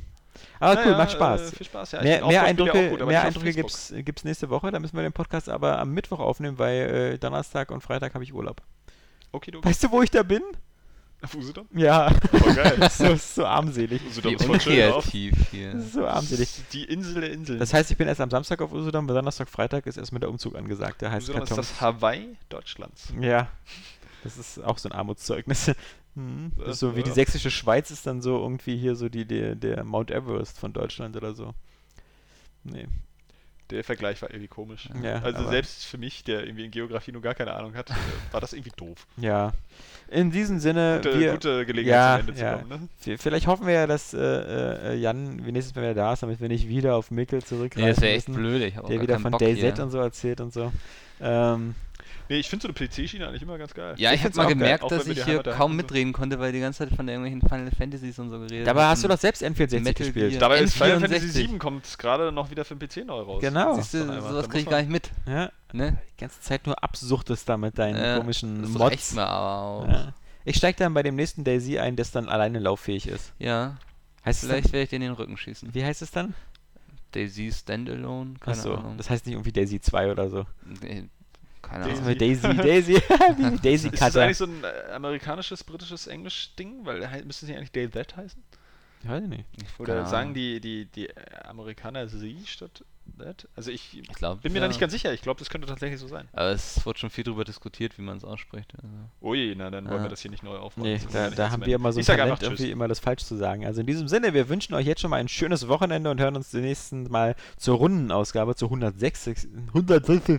Aber cool, Naja, macht Spaß. Äh, viel Spaß, ja. Ich mehr mehr Eindrücke, auch gut, aber mehr Eindrücke gibt's, gibt's nächste Woche, da müssen wir den Podcast aber am Mittwoch aufnehmen, weil äh, Donnerstag und Freitag habe ich Urlaub. Okidoki. Weißt du, wo ich da bin? Auf Usedom? Ja. Voll geil. so, so armselig. Usedom ist voll unkreativ hier. Das ist so armselig. Die Insel der Inseln. Das heißt, ich bin erst am Samstag auf Usedom, Donnerstag, Freitag ist erstmal der Umzug angesagt. Der heißt Usedom ist das Hawaii Deutschlands. Ja, das ist auch so ein Armutszeugnis. Hm. Das ist so wie die ja. sächsische Schweiz ist dann so irgendwie hier so die, der, der Mount Everest von Deutschland oder so. Nee. Der Vergleich war irgendwie komisch. Ja, also selbst für mich, der irgendwie in Geografie nur gar keine Ahnung hat, äh, war das irgendwie doof. Ja. In diesem Sinne, Gute, wir, gute Gelegenheit ja, zum Ende zu ja. kommen. Ne? vielleicht hoffen wir ja, dass äh, äh, Jan wie nächstes Mal wieder da ist, damit wir nicht wieder auf Mikkel zurückgreifen Nee, das wäre echt müssen, blöd. Ich der gar wieder von Bock DayZ hier. und so erzählt und so. Ähm, Nee, ich finde so eine PC-Schiene eigentlich immer ganz geil. Ja, Ich ich, habe mal geil, gemerkt, auch dass ich hier kaum hatten, so. mitreden konnte, weil die ganze Zeit von irgendwelchen Final Fantasies und so geredet dabei hast du doch selbst N64 Metal gespielt. Gear. Dabei ist Final N64. Fantasy VII kommt gerade noch wieder für den PC neu raus. Genau. Siehst du, sowas Da krieg ich gar nicht mit. Ja, Ne? die ganze Zeit nur absuchtest da mit deinen Äh, komischen das Mods. reicht mir aber auch. Ja. Ich steige dann bei dem nächsten Daisy ein, das dann alleine lauffähig ist. Ja, Heißt es vielleicht werde ich dir in den Rücken schießen. wie heißt es dann? Daisy Standalone, keine Achso, Ahnung. das heißt nicht irgendwie Daisy 2 oder so. Nee, keine Daisy. Ahnung. Daisy, Daisy, wie Daisy Ist das Cutter. eigentlich so ein äh, amerikanisches, britisches Englisch-Ding? Weil hei- müsste es nicht eigentlich Day That heißen? Ich weiß nicht. Oder Keine sagen die, die, die äh, Amerikaner sie statt that? Also ich, Ich glaub, bin mir da ja. nicht ganz sicher. Ich glaube, das könnte tatsächlich so sein. Aber es wurde schon viel darüber diskutiert, wie man es ausspricht. Also. Ui, na dann wollen wir das hier nicht neu aufbauen. Nee, da, da haben wir immer so ein Talent, irgendwie immer das falsch zu sagen. Also in diesem Sinne, wir wünschen euch jetzt schon mal ein schönes Wochenende und hören uns den nächsten Mal zur Rundenausgabe, zur 106. 106.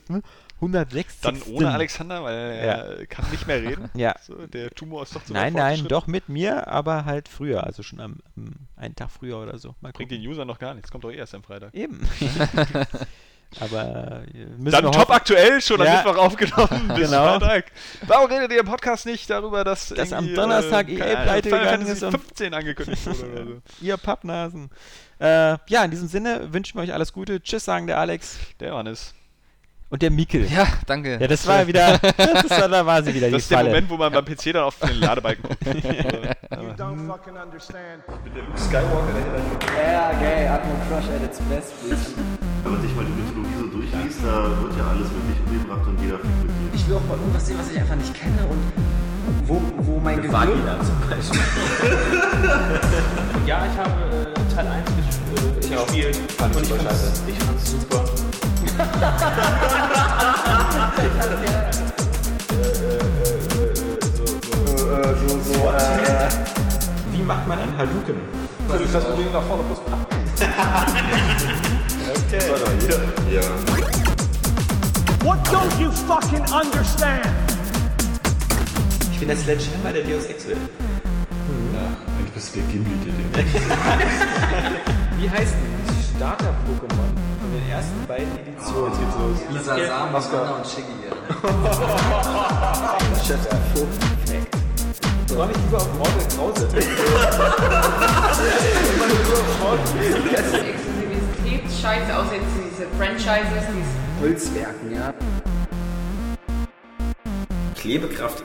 106. Dann ohne Alexander, weil er kann nicht mehr reden. Ja. So, der Tumor ist doch zu Nein, nein, doch mit mir, aber halt früher, also schon am, am einen Tag früher oder so. Mal Bringt den User noch gar nichts. Kommt doch eh erst am Freitag. Eben. aber äh, müssen Dann top aktuell, schon am Ja. Mittwoch aufgenommen. Bis Genau. Freitag. Warum redet ihr im Podcast nicht darüber, dass, Dass am irgendwie, Donnerstag äh, EA keine Ahnung, pleite gegangen ist und- 15 angekündigt wurde oder so. Ihr Pappnasen. Äh, ja, in diesem Sinne wünschen wir euch alles Gute. Tschüss, sagen der Alex Der Johannes. Und der Mikkel. Ja, danke. Ja, das war wieder, das war, da war sie wieder, Das die ist der Falle. Moment, wo man beim PC dann auf den Ladebalken guckt. You don't fucking understand. Yeah, gay, Atmo Crush at its best, please. Wenn man sich mal die Mythologie so durchliest, da wird ja alles wirklich umgebracht und jeder fickt mit jedem. Ich will auch mal irgendwas sehen, was ich einfach nicht kenne und wo, wo mein Gehirn... Vagina zum Beispiel. ja, ich habe äh, Teil 1 ges äh, gespielt. und ich fand's, ich fand's super. Wie macht man einen Hadouken? What don't you fucking understand? Ich bin der Sledgehammer der Deus Ex will. Eigentlich bist du der Gimli, der den Wie heißt denn das Starter-Pokémon ersten beiden Editionen? Jetzt geht's los. Lisa Sam, Anna und Shiggy. Freue mich lieber auf Mortal Krause. Exklusivitätsscheiße, außer jetzt diese Franchises, diese Holzwerken, ja. Klebekraft